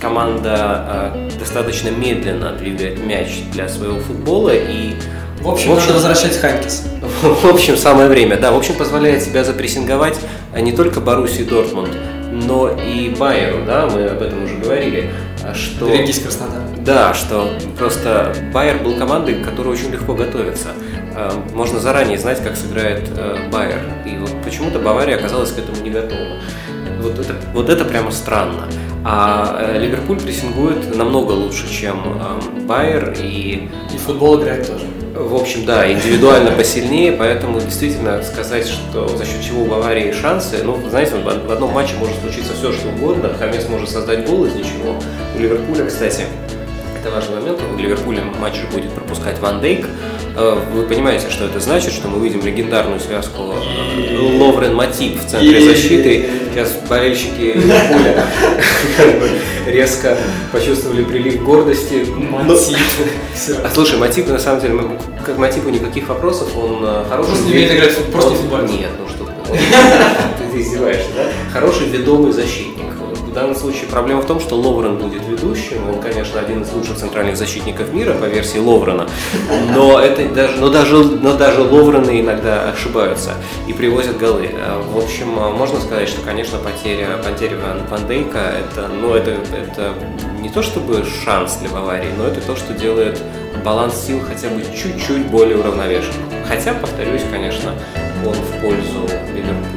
команда а, достаточно медленно двигает мяч для своего футбола и в общем, в общем, надо возвращать Ханкис. В общем, самое время, да. В общем, позволяет себя запрессинговать а не только Боруссии Дортмунд, но и Байеру, да, мы об этом уже говорили. Что, Берегись, Краснодар. Да, что просто Байер был командой, которая очень легко готовится. Э, можно заранее знать, как сыграет э, Байер. И вот почему-то Бавария оказалась к этому не готова. Вот это, вот это прямо странно. А э, Ливерпуль прессингует намного лучше, чем Байер. И, и футбол играет тоже. В общем, да, индивидуально посильнее, поэтому действительно сказать, что за счет чего у Баварии шансы, ну, знаете, в одном матче может случиться все, что угодно. Хамес может создать гол из ничего. У Ливерпуля, кстати, это важный момент. У Ливерпуля матч будет пропускать Ван Дейк. Э, вы понимаете, что это значит, что мы видим легендарную связку Ловрен Матип в центре защиты. Сейчас болельщики Ливерпуля резко почувствовали прилив гордости. Матип. А слушай, Матип на самом деле, к Матипу никаких вопросов, он э, хороший. Просто не играть просто футбол. Нет, ну что Ты издеваешься, да? Хороший ведомый защитник. В данном случае проблема в том, что Ловрен будет ведущим. Он, конечно, один из лучших центральных защитников мира по версии Ловрена. Но, это даже, но, даже, но даже Ловрены иногда ошибаются и привозят голы. В общем, можно сказать, что, конечно, потеря, потеря Ван, Дейка это, ну, это, это не то чтобы шанс для Баварии, но это то, что делает баланс сил хотя бы чуть-чуть более уравновешенным. Хотя, повторюсь, конечно, он в пользу Ливерпуля.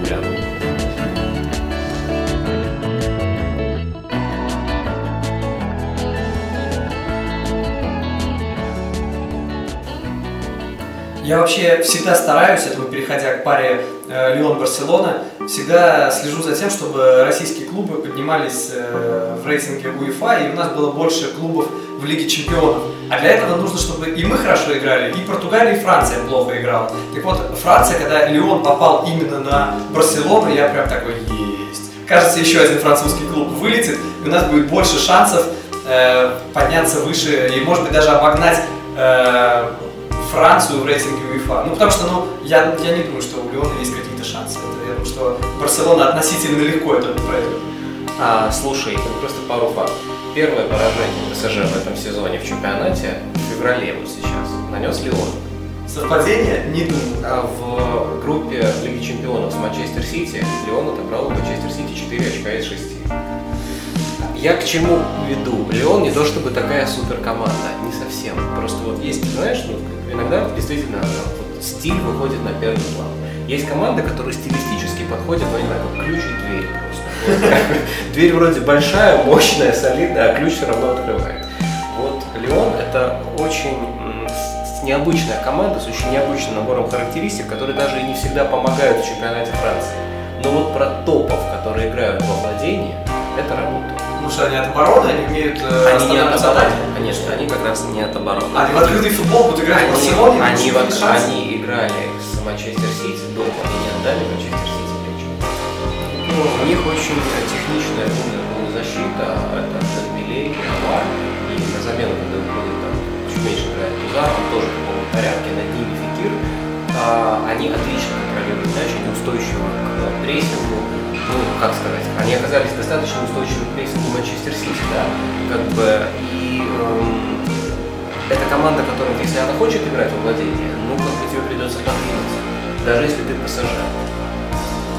Я вообще всегда стараюсь, это мы переходя к паре э, Лион-Барселона, всегда слежу за тем, чтобы российские клубы поднимались э, в рейтинге УЕФА, и у нас было больше клубов в Лиге Чемпионов. А для этого нужно, чтобы и мы хорошо играли, и Португалия, и Франция плохо играла. Так вот, Франция, когда Лион попал именно на Барселону, я прям такой, есть. Кажется, еще один французский клуб вылетит, и у нас будет больше шансов э, подняться выше, и может быть даже обогнать э, Францию в рейтинге УЕФА. Ну, потому что, ну, я, я не думаю, что у Леона есть какие-то шансы. Это, я думаю, что Барселона относительно легко это пройдет. А, слушай, просто пару фактов. Первое поражение ПСЖ в этом сезоне в чемпионате в феврале вот сейчас нанес Леон. Совпадение? Не думаю. А в группе Лиги Чемпионов с Манчестер Сити Леон отобрал у Манчестер Сити 4 очка из 6. Я к чему веду? Леон не то чтобы такая супер команда, не совсем. Просто вот есть, знаешь, ну, иногда действительно вот, стиль выходит на первый план. Есть команды, которые стилистически подходят, ну, не знаю, как ключ и дверь просто. Дверь вроде большая, мощная, солидная, а ключ все равно открывает. Вот Леон это очень необычная команда с очень необычным набором характеристик, которые даже и не всегда помогают в чемпионате Франции. Но вот про топов, которые играют во владении, это работает. Потому что они от обороны, они умеют э, Они не от обороны, конечно, они как раз не от обороны. Они в открытый футбол будут играть в Барселоне? Они, они, они играли с Манчестер Сити дома, они не отдали Манчестер Сити мяч. Ну, у них очень техничная защита, это Дембелей, Авар, и на замену, когда выходит там чуть меньше играет Тузар, он тоже в таком порядке, над ними Фикир, а, они отлично контролируют мяч, они устойчивы к прессингу, ну, как сказать, они оказались достаточно устойчивы к прессингу Манчестер Сити, да, как бы, и эм, это команда, которая, если она хочет играть во владение, ну, как бы тебе придется подвинуться, даже если ты ПСЖ.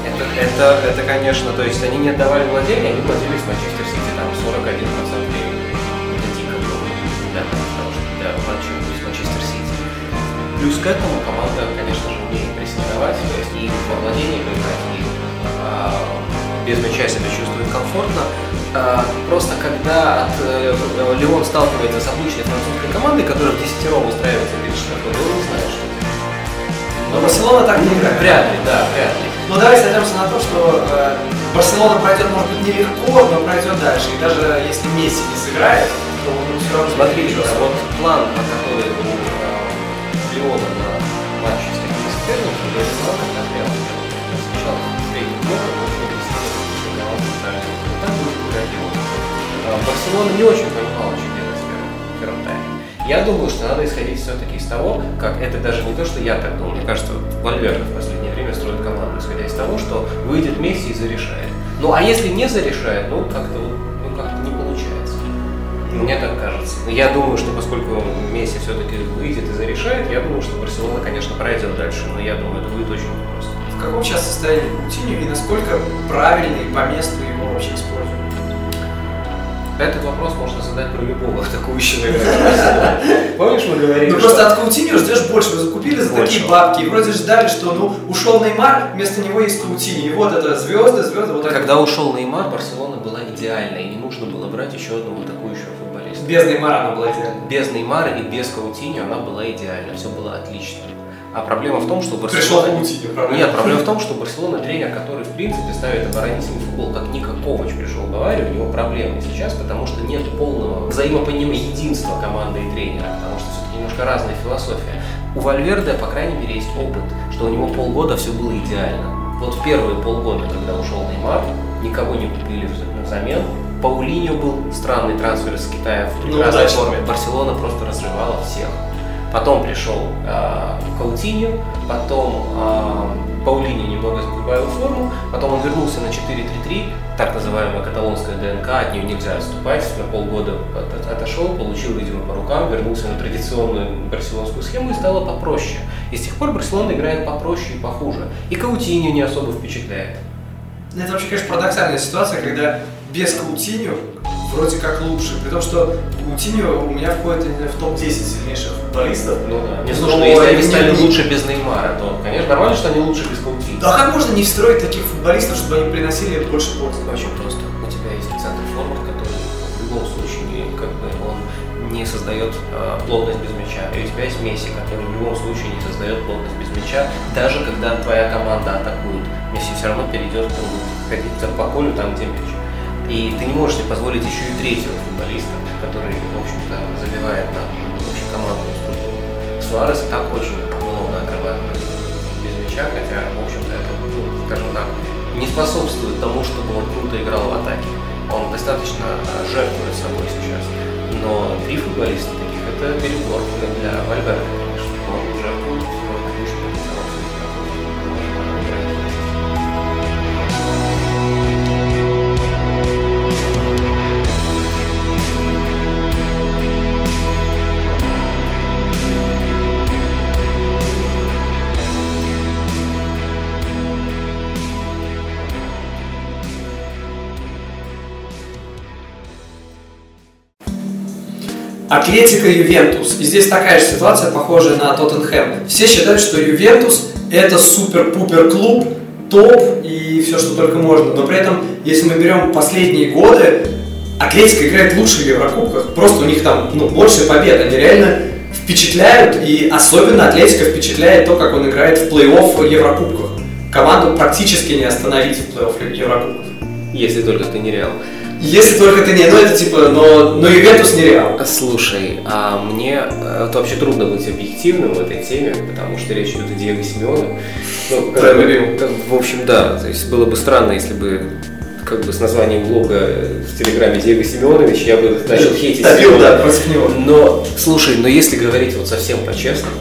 Это, это, это, конечно, то есть они не отдавали владение, они владели с Манчестер Сити там 41% времени. Это дико было для, для матча с Манчестер Сити. Плюс к этому команда, конечно же, умеет прессинговать, то есть и во владении играть, и без мяча себя чувствует комфортно. А, просто когда от, э, Леон сталкивается с обычной французской командой, которая в десятером устраивается перед штрафной, он не знает, что Но Барселона так не играет. Вряд ли, да, вряд ли. Ну давай сойдемся на то, что э, Барселона пройдет, может быть, нелегко, но пройдет дальше. И даже если Месси не сыграет, то он все равно Смотри, вот план, который у э, Леона Барселона не очень понимала, что делать в первом тайме. Я думаю, что надо исходить все-таки из того, как это даже не то, что я так думаю. Мне кажется, Вальверде в последнее время строит команду, исходя из того, что выйдет Месси и зарешает. Ну а если не зарешает, ну как-то ну, как не получается. Мне так кажется. Я думаю, что поскольку Месси все-таки выйдет и зарешает, я думаю, что Барселона, конечно, пройдет дальше, но я думаю, это будет очень просто. В каком сейчас состоянии Кутиньо и насколько правильно и по месту его вообще используют? Этот вопрос можно задать про любого атакующего игрока. Помнишь, мы говорили, Ну просто от Каутиньо ждешь больше, вы закупили за такие бабки, и вроде ждали, что ну ушел Неймар, вместо него есть Каутиньо, и вот это звезды, звезды, вот Когда ушел Неймар, Барселона была идеальна, и не нужно было брать еще одного атакующего футболиста. Без Неймара она была идеальна. Без Неймара и без Каутиньо она была идеальна, все было отлично. А проблема в том, что Барселона... Нет, проблема в том, что Барселона тренер, который в принципе ставит оборонительный футбол, как Ника Ковач пришел в Баварию, у него проблемы сейчас, потому что нет полного взаимопонимания, единства команды и тренера, потому что все-таки немножко разная философия. У Вальверде, по крайней мере, есть опыт, что у него полгода все было идеально. Вот первые полгода, когда ушел Неймар, никого не купили взамен. Паулиньо был странный трансфер из Китая в прекрасной удачный. форме. Барселона просто разрывала всех. Потом пришел э, Каутиньо, потом э, Паулини немного сбавил форму, потом он вернулся на 4-3-3, так называемая каталонская ДНК, от нее нельзя отступать, на полгода от, отошел, получил, видимо, по рукам, вернулся на традиционную барселонскую схему и стало попроще. И с тех пор Барселона играет попроще и похуже. И Каутиньо не особо впечатляет. Это вообще, конечно, парадоксальная ситуация, когда без Каутиньо вроде как лучше, при том, что Каутиньо у меня входит в топ-10 сильнейших футболистов. Ну да. Не, слушай, ну, если они стали не- лучше без Неймара, то, конечно, нормально, что они лучше без Каутиньо. Да как можно не встроить таких футболистов, чтобы они приносили больше пользы? Очень просто. У тебя есть центр формы, который в любом случае как бы, он не создает э, плотность без мяча. И у тебя есть Месси, который в любом случае не создает плотность без мяча, даже когда твоя команда атакует. Месси все равно перейдет к другу, ходить по полю там, где мяч. И ты не можешь себе позволить еще и третьего футболиста, который, в общем-то, забивает на общекомандную структуру. Суарес так очень много открывает без мяча, хотя, в общем-то, это, ну, скажем так, не способствует тому, чтобы он круто играл в атаке. Он достаточно э, жертвует собой сейчас. Но три футболиста таких – это перебор для Вальверда, конечно. Он жертвует Атлетика Ювентус. И здесь такая же ситуация, похожая на Тоттенхэм. Все считают, что Ювентус это супер-пупер клуб, топ и все, что только можно. Но при этом, если мы берем последние годы, Атлетика играет лучше в Еврокубках. Просто у них там ну, больше побед. Они реально впечатляют, и особенно Атлетика впечатляет то, как он играет в плей-офф в Еврокубках. Команду практически не остановить в плей-офф Еврокубков. Если только ты не Реал. Если только ты не, ну это типа, но, но Ювентус не Реал. Слушай, а мне э, это вообще трудно быть объективным в этой теме, потому что речь идет о Диего Симеоне. Ну, как бы- как в общем, да. То есть было бы странно, если бы как бы с названием блога в Телеграме Диего Семенович я бы начал хейтить Топил, Симеона. да, против него. Но, слушай, но если говорить вот совсем по-честному,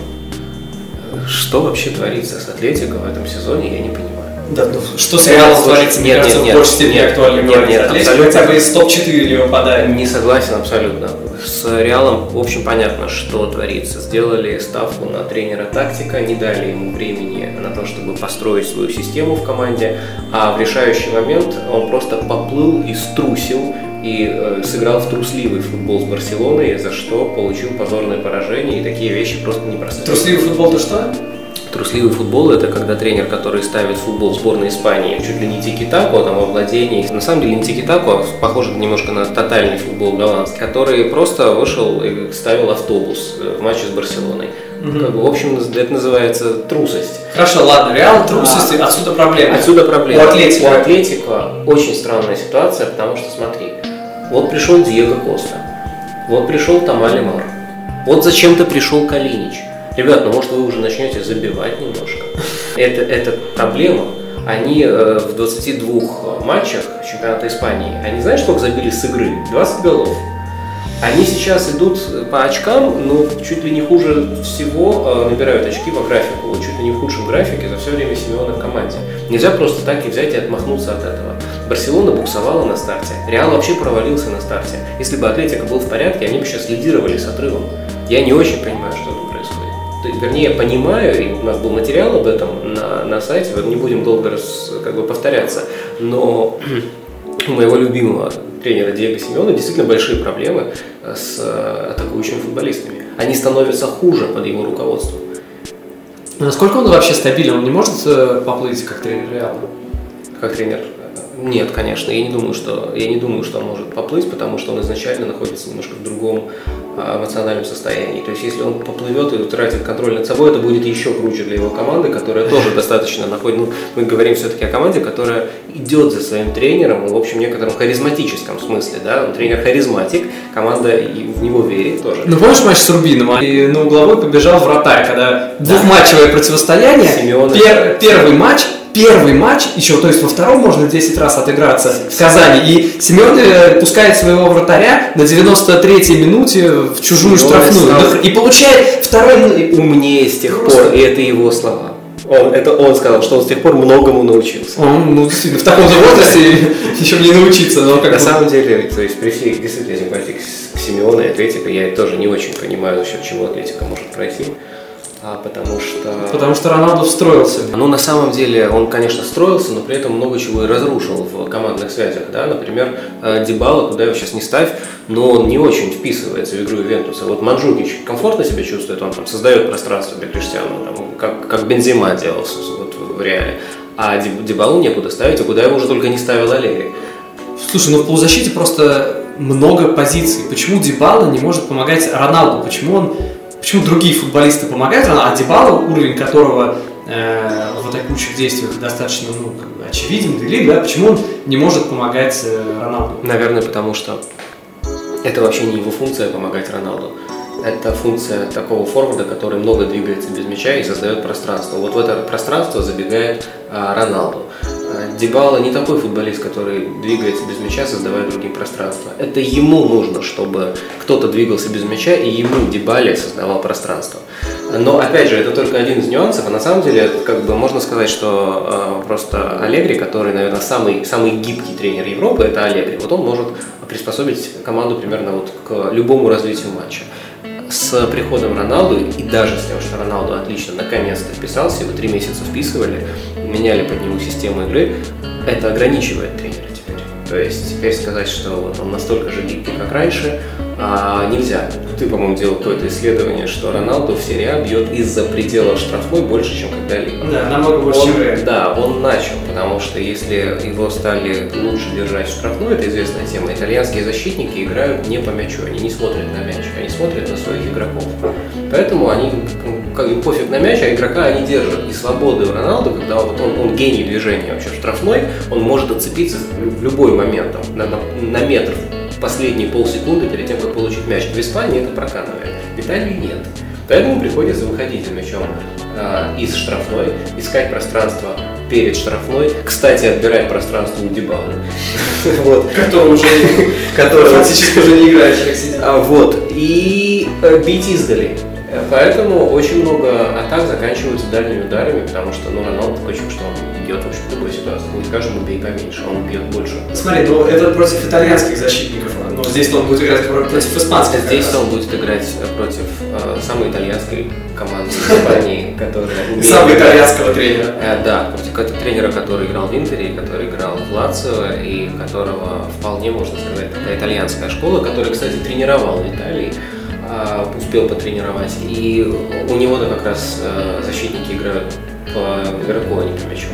что вообще творится с Атлетико в этом сезоне, я не понимаю. Да, ну, что с Реалом творится, мне кажется, нет, в большей степени нет, актуально нет, говорить. нет, Атлетика абсолютно. хотя бы из топ-4 не выпадает. Не согласен абсолютно. С Реалом, в общем, понятно, что творится. Сделали ставку на тренера тактика, не дали ему времени на то, чтобы построить свою систему в команде, а в решающий момент он просто поплыл и струсил и э, сыграл в трусливый футбол с Барселоной, за что получил позорное поражение, и такие вещи просто не простые. Трусливый футбол то что? Трусливый футбол – это когда тренер, который ставит футбол сборной Испании чуть ли не тики-таку, а там во владении. На самом деле не тики-таку, а похоже немножко на тотальный футбол голландский, который просто вышел и ставил автобус э, в матче с Барселоной. Как бы, в общем, это называется трусость. Хорошо, ладно, Реал трусости, отсюда проблема. Отсюда проблема. У Атлетико. У Атлетико очень странная ситуация, потому что, смотри, вот пришел Диего Коста, вот пришел Тамали Мар, вот зачем-то пришел Калинич. Ребят, ну может вы уже начнете забивать немножко. Это, это проблема. Они э, в 22 матчах чемпионата Испании, они знаешь, сколько забили с игры? 20 голов. Они сейчас идут по очкам, но чуть ли не хуже всего э, набирают очки по графику, чуть ли не в худшем графике за все время Симеона в команде. Нельзя просто так и взять и отмахнуться от этого. Барселона буксовала на старте, Реал вообще провалился на старте. Если бы Атлетика был в порядке, они бы сейчас лидировали с отрывом. Я не очень понимаю, что Вернее, я понимаю, и у нас был материал об этом на, на сайте, вот не будем долго раз, как бы повторяться, но у моего любимого тренера Диего Симеона действительно большие проблемы э, с э, атакующими футболистами. Они становятся хуже под его руководством. Насколько он вообще стабилен? Он не может э, поплыть как тренер Реала? Как тренер? Нет, конечно, я не думаю, что я не думаю, что он может поплыть, потому что он изначально находится немножко в другом эмоциональном состоянии. То есть, если он поплывет и утратит контроль над собой, это будет еще круче для его команды, которая тоже достаточно находит. Ну, мы говорим все-таки о команде, которая идет за своим тренером, в общем, некотором харизматическом смысле, да, он тренер харизматик, команда в него верит тоже. Ну, помнишь матч с Рубином? И на угловой побежал вратарь, когда двухматчевое противостояние. Пер- первый матч первый матч, еще, то есть во втором можно 10 раз отыграться в Казани. И Семен пускает своего вратаря на 93-й минуте в чужую штрафную. И получает второй... Умнее с тех Просто- пор, и это его слова. Он, это он сказал, что он с тех пор многому научился. Он, ну, действительно, в таком же возрасте еще не научиться, но как На самом деле, то есть при всей действительно симпатии к, к Симеону и Атлетико, я тоже не очень понимаю вообще, к чему Атлетика может пройти. А, потому что... Потому что Роналду встроился. Ну, на самом деле, он, конечно, строился, но при этом много чего и разрушил в командных связях, да, например, э, Дебала, куда его сейчас не ставь, но он не очень вписывается в игру Ювентуса. Вот Манджукич комфортно себя чувствует, он там создает пространство для Криштиану, там, как, как Бензима делал вот, в Реале, а Деб- Дебалу некуда ставить, а куда его уже только не ставил Аллегри. Слушай, ну в полузащите просто много позиций. Почему Дибала не может помогать Роналду? Почему он, почему другие футболисты помогают Роналду, а Дибала, уровень которого э, в атакующих действиях достаточно ну, очевиден лиги, да, почему он не может помогать э, Роналду? Наверное, потому что это вообще не его функция помогать Роналду. Это функция такого форварда, который много двигается без мяча и создает пространство. Вот в это пространство забегает а, Роналду. А, Дебала не такой футболист, который двигается без мяча, создавая другим пространство. Это ему нужно, чтобы кто-то двигался без мяча, и ему Дебале создавал пространство. Но опять же, это только один из нюансов, а на самом деле, как бы можно сказать, что э, просто Аллегри, который, наверное, самый, самый гибкий тренер Европы, это Аллегри, вот он может приспособить команду примерно вот к любому развитию матча. С приходом Роналду и даже с тем, что Роналду отлично наконец-то вписался, его три месяца вписывали, меняли под него систему игры, это ограничивает тренера теперь. То есть теперь сказать, что он настолько же гибкий, как раньше, а, нельзя. Ты, по-моему, делал какое-то исследование, что Роналду в серии А бьет из-за предела штрафной больше, чем когда-либо. Да, намного больше, Он- чем. Да, он начал, потому что если его стали лучше держать в штрафной, это известная тема, итальянские защитники играют не по мячу, они не смотрят на мяч, они смотрят на своих игроков. Поэтому они, ну, как бы пофиг на мяч, а игрока они держат. И свободы у Роналду, когда вот он, он гений движения вообще штрафной, он может отцепиться в любой момент, там, на, на- на метр, последние полсекунды перед тем, как получить мяч. В Испании это проканывает, в Италии нет. Поэтому приходится выходить за мячом а, из штрафной, искать пространство перед штрафной. Кстати, отбирать пространство у Дебалы. Вот. Который уже фактически уже не играет а, Вот. И э, бить издали. Э, Поэтому очень много атак заканчиваются дальними ударами, потому что ну, такой человек, что он бьет в общем любой ситуации. Не скажем, бей поменьше, он бьет больше. Смотри, ну это против итальянских защитников, но здесь он будет играть против испанских. Здесь он будет играть э, против э, самой итальянской команды Испании, которая Самого итальянского тренера. Э, Да, против тренера, который играл в Интере, который играл в Лацио, и которого вполне, можно сказать, такая итальянская школа, который, кстати, тренировал в Италии, а, успел потренировать. И у него-то как раз э, защитники играют по игроку, а не по мячу.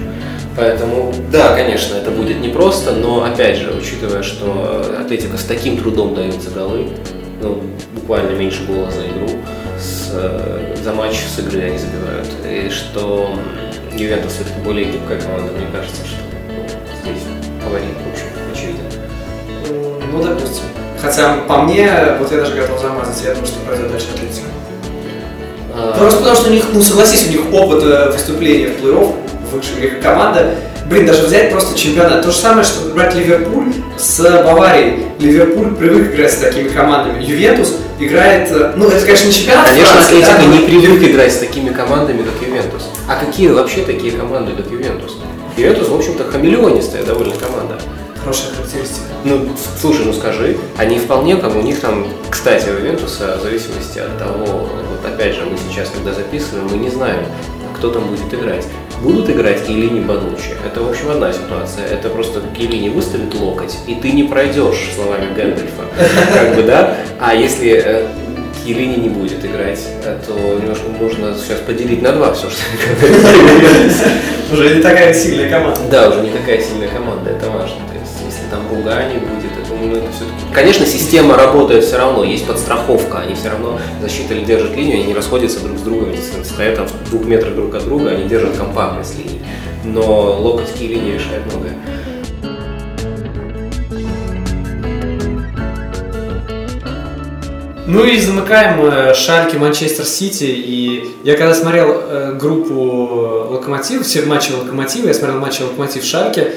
Поэтому, да, конечно, это будет непросто, но, опять же, учитывая, что Атлетика с таким трудом даются голы, ну, буквально меньше гола за игру, с, э, за матч с игры они забивают, и что Ювентус все-таки более гибкая команда, мне кажется, что ну, здесь фаворит, в общем, очевиден. Ну, допустим. Хотя, по мне, вот я даже готов замазать, я думаю, что пройдет дальше Атлетика. А, Просто потому что у них, ну согласись, у них опыт э, выступления в плей-офф, высшая их команда. Блин, даже взять просто чемпионат. То же самое, что брать Ливерпуль с Баварией. Ливерпуль привык играть с такими командами. Ювентус играет, э, ну это, конечно, не чемпионат Конечно, Франции, Атлетика да, но- не привык играть с такими командами, как Ювентус. А какие вообще такие команды, как Ювентус? Ювентус, в общем-то, хамелеонистая довольно команда. Хорошая характеристика. Ну, слушай, ну скажи, они вполне, как у них там, кстати, у Ювентуса, в зависимости от того, вот опять же, мы сейчас, когда записываем, мы не знаем, кто там будет играть. Будут играть Киелини Банучи. Это, в общем, одна ситуация. Это просто Киелини выставит локоть, и ты не пройдешь, словами Гэндальфа. Как бы, да? А если э, Киелини не будет играть, э, то немножко можно сейчас поделить на два все, что. Уже не такая сильная команда. Да, уже не такая сильная команда, это важно. Там Ругани будет, это, ну, это все-таки... Конечно, система работает все равно, есть подстраховка, они все равно, защита ли держит линию, они не расходятся друг с другом, если стоят там в двух метрах друг от друга, они держат компактность линии. Но локоть линии решает многое. Ну и замыкаем э, Шальки Манчестер Сити. И я когда смотрел э, группу Локомотив, все матчи Локомотива, я смотрел матчи Локомотив Шальки,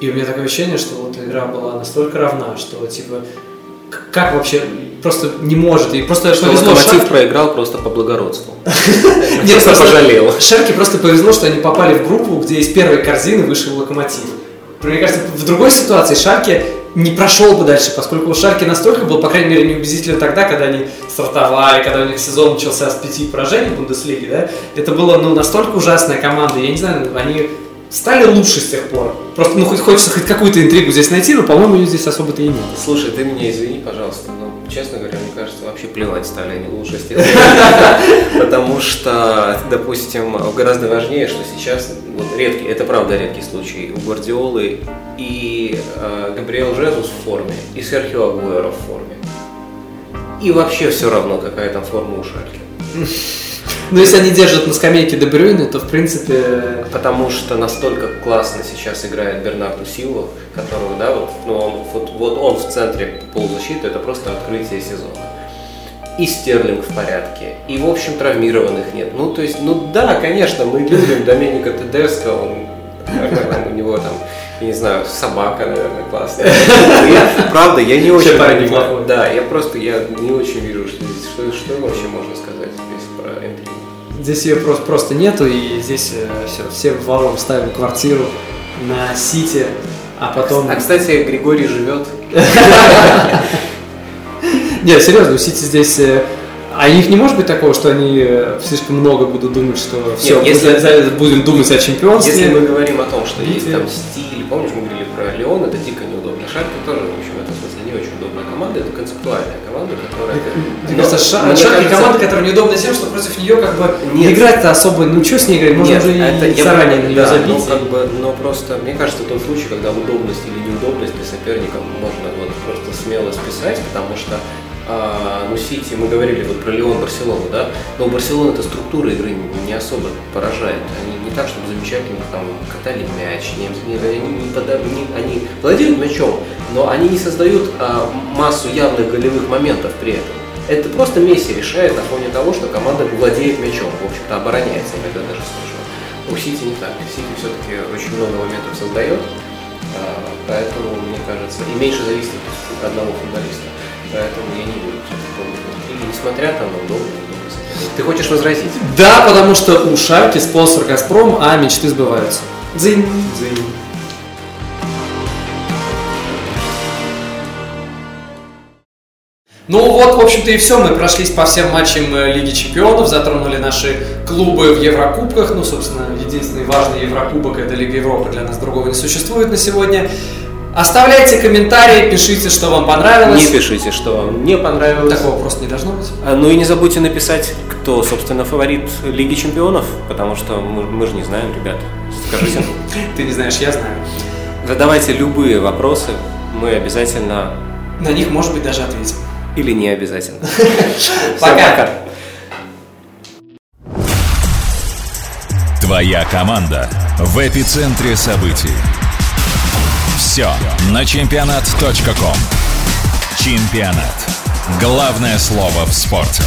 и у меня такое ощущение, что вот игра была настолько равна, что типа как вообще просто не может. И просто что повезло Локомотив Шальке. проиграл просто по благородству. Нет, просто пожалел. Шальке просто повезло, что они попали в группу, где из первой корзины вышел Локомотив. Мне кажется, в другой ситуации Шальке не прошел бы дальше, поскольку у Шальки настолько был, по крайней мере, неубедителен тогда, когда они стартовали, когда у них сезон начался с пяти поражений в Бундеслиге, да, это было, ну, настолько ужасная команда, я не знаю, они стали лучше с тех пор. Просто, ну, хоть хочется хоть какую-то интригу здесь найти, но, по-моему, ее здесь особо-то и нет. Слушай, ты меня извини, пожалуйста, но, честно говоря, мне кажется, вообще плевать стали они лучше с тех пор. Потому что, допустим, гораздо важнее, что сейчас, вот редкий, это правда редкий случай, у Гвардиолы и э, Габриэл Жезус в форме, и Серхио Агуэро в форме. И вообще все равно, какая там форма у Шальки. Но если они держат на скамейке Дебрюйна, то в принципе... Потому что настолько классно сейчас играет Бернарду Силу, которого, да, вот, ну, он, вот, вот он в центре полузащиты, это просто открытие сезона. И Стерлинг в порядке, и, в общем, травмированных нет. Ну, то есть, ну да, конечно, мы любим Доменика Тедеско, он, у него там я не знаю, собака, наверное, классная. Я, правда, я не очень. Да, я просто я не очень вижу, что здесь что, вообще можно сказать. Здесь ее просто, просто нету, и здесь э, все, все валом ставим квартиру на Сити, а потом... А, кстати, Григорий живет. Нет, серьезно, у Сити здесь э, а у них не может быть такого, что они э, слишком много будут думать, что все, Нет, если, будем думать о чемпионстве. Если мы говорим о том, что есть там стиль, помнишь, мы говорили про Леон, это дико неудобно. Шальке тоже, в общем, в этом смысле не очень удобная команда, это концептуальная команда, которая... Мне кажется, Шальке кажется... команда, которая неудобна тем, что против нее как бы Нет. играть-то особо, ну что с ней играть, можно Нет, уже это, и заранее нее да, забить. Ну, как бы, но просто, мне кажется, тот случай, когда удобность или неудобность для соперника можно вот просто смело списать, потому что а, ну, Сити, мы говорили вот про Леон, Барселону, да, но у Барселоны эта структура игры не особо поражает. Они не так, чтобы замечательно там катали мяч, не, не, они, не пода, не, они владеют мячом, но они не создают а, массу явных голевых моментов при этом. Это просто Месси решает на фоне того, что команда владеет мячом, в общем-то обороняется иногда даже сложно. У Сити не так. Сити все-таки очень много моментов создает, а, поэтому, мне кажется, и меньше зависит от одного футболиста. Поэтому я не буду И несмотря там на удобно, Ты хочешь возразить? Да, потому что у Шальки спонсор Газпром, а мечты сбываются. Дзынь. Дзынь. Ну вот, в общем-то и все. Мы прошлись по всем матчам э, Лиги Чемпионов, затронули наши клубы в Еврокубках. Ну, собственно, единственный важный Еврокубок – это Лига Европы. Для нас другого не существует на сегодня. Оставляйте комментарии, пишите, что вам понравилось. Не пишите, что вам не понравилось. Такого просто не должно быть. А, ну и не забудьте написать, кто, собственно, фаворит Лиги Чемпионов, потому что мы, мы же не знаем, ребят. Скажите. Ты не знаешь, я знаю. Задавайте любые вопросы, мы обязательно... На них, может быть, даже ответим. Или не обязательно. Пока. Твоя команда в эпицентре событий. Все на чемпионат.ком. Чемпионат. Главное слово в спорте.